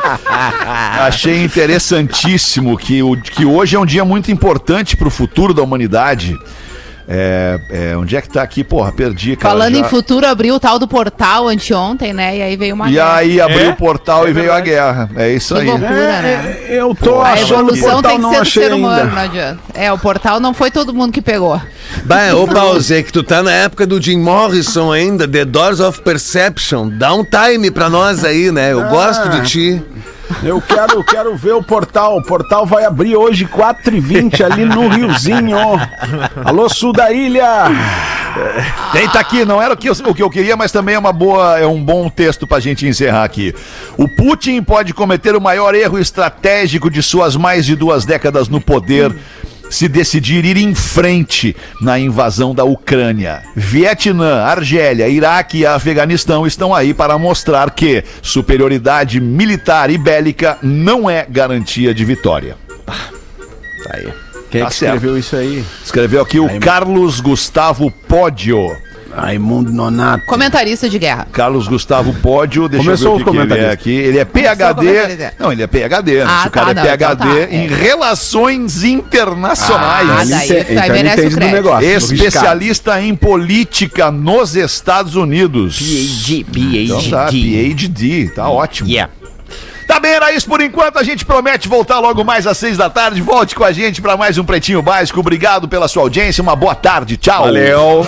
achei interessantíssimo que, o, que hoje é um dia muito importante para o futuro da humanidade. É, é, onde é que tá aqui? Porra, perdi, cara. Falando já. em futuro, abriu o tal do portal anteontem, né? E aí veio uma E guerra. aí abriu É? o portal É e veio a guerra. É isso Que aí. loucura, né? É, eu tô A achando o evolução portal tem que não ser do achei ser humano, ainda. não adianta. É, o portal não foi todo mundo que pegou. Bah, ô Pause, é que tu tá na época do Jim Morrison ainda, The Doors of Perception. Dá um time pra nós aí, né? Eu gosto de ti. Eu quero, quero ver o portal. O portal vai abrir hoje, 4h20, ali no Riozinho. Alô, sul da ilha. Tem, tá aqui, não era o que, eu, o que eu queria, mas também é uma boa, é um bom texto pra gente encerrar aqui. O Putin pode cometer o maior erro estratégico de suas mais de duas décadas no poder. Se decidir ir em frente na invasão da Ucrânia. Vietnã, Argélia, Iraque e Afeganistão estão aí para mostrar que superioridade militar e bélica não é garantia de vitória. Tá aí. Quem é Tá que certo. escreveu isso aí? Escreveu aqui o Carlos Gustavo Pódio. Raimundo Nonato. Comentarista de guerra. Carlos Gustavo Pódio, deixa Começou eu ver o que, que ele é aqui. Ele é PHD. Não, ele é PHD. né? Ah, o cara tá, é não, PHD então tá, em é. relações internacionais. Ah, daí- Ele daí ele merece o crédito. negócio. Especialista em política nos Estados Unidos. PhD, Então tá, PhD, tá ótimo. Yeah. Tá bem, era isso por enquanto. A gente promete voltar logo mais às seis da tarde. Volte com a gente para mais um Pretinho Básico. Obrigado pela sua audiência. Uma boa tarde. Tchau. Valeu.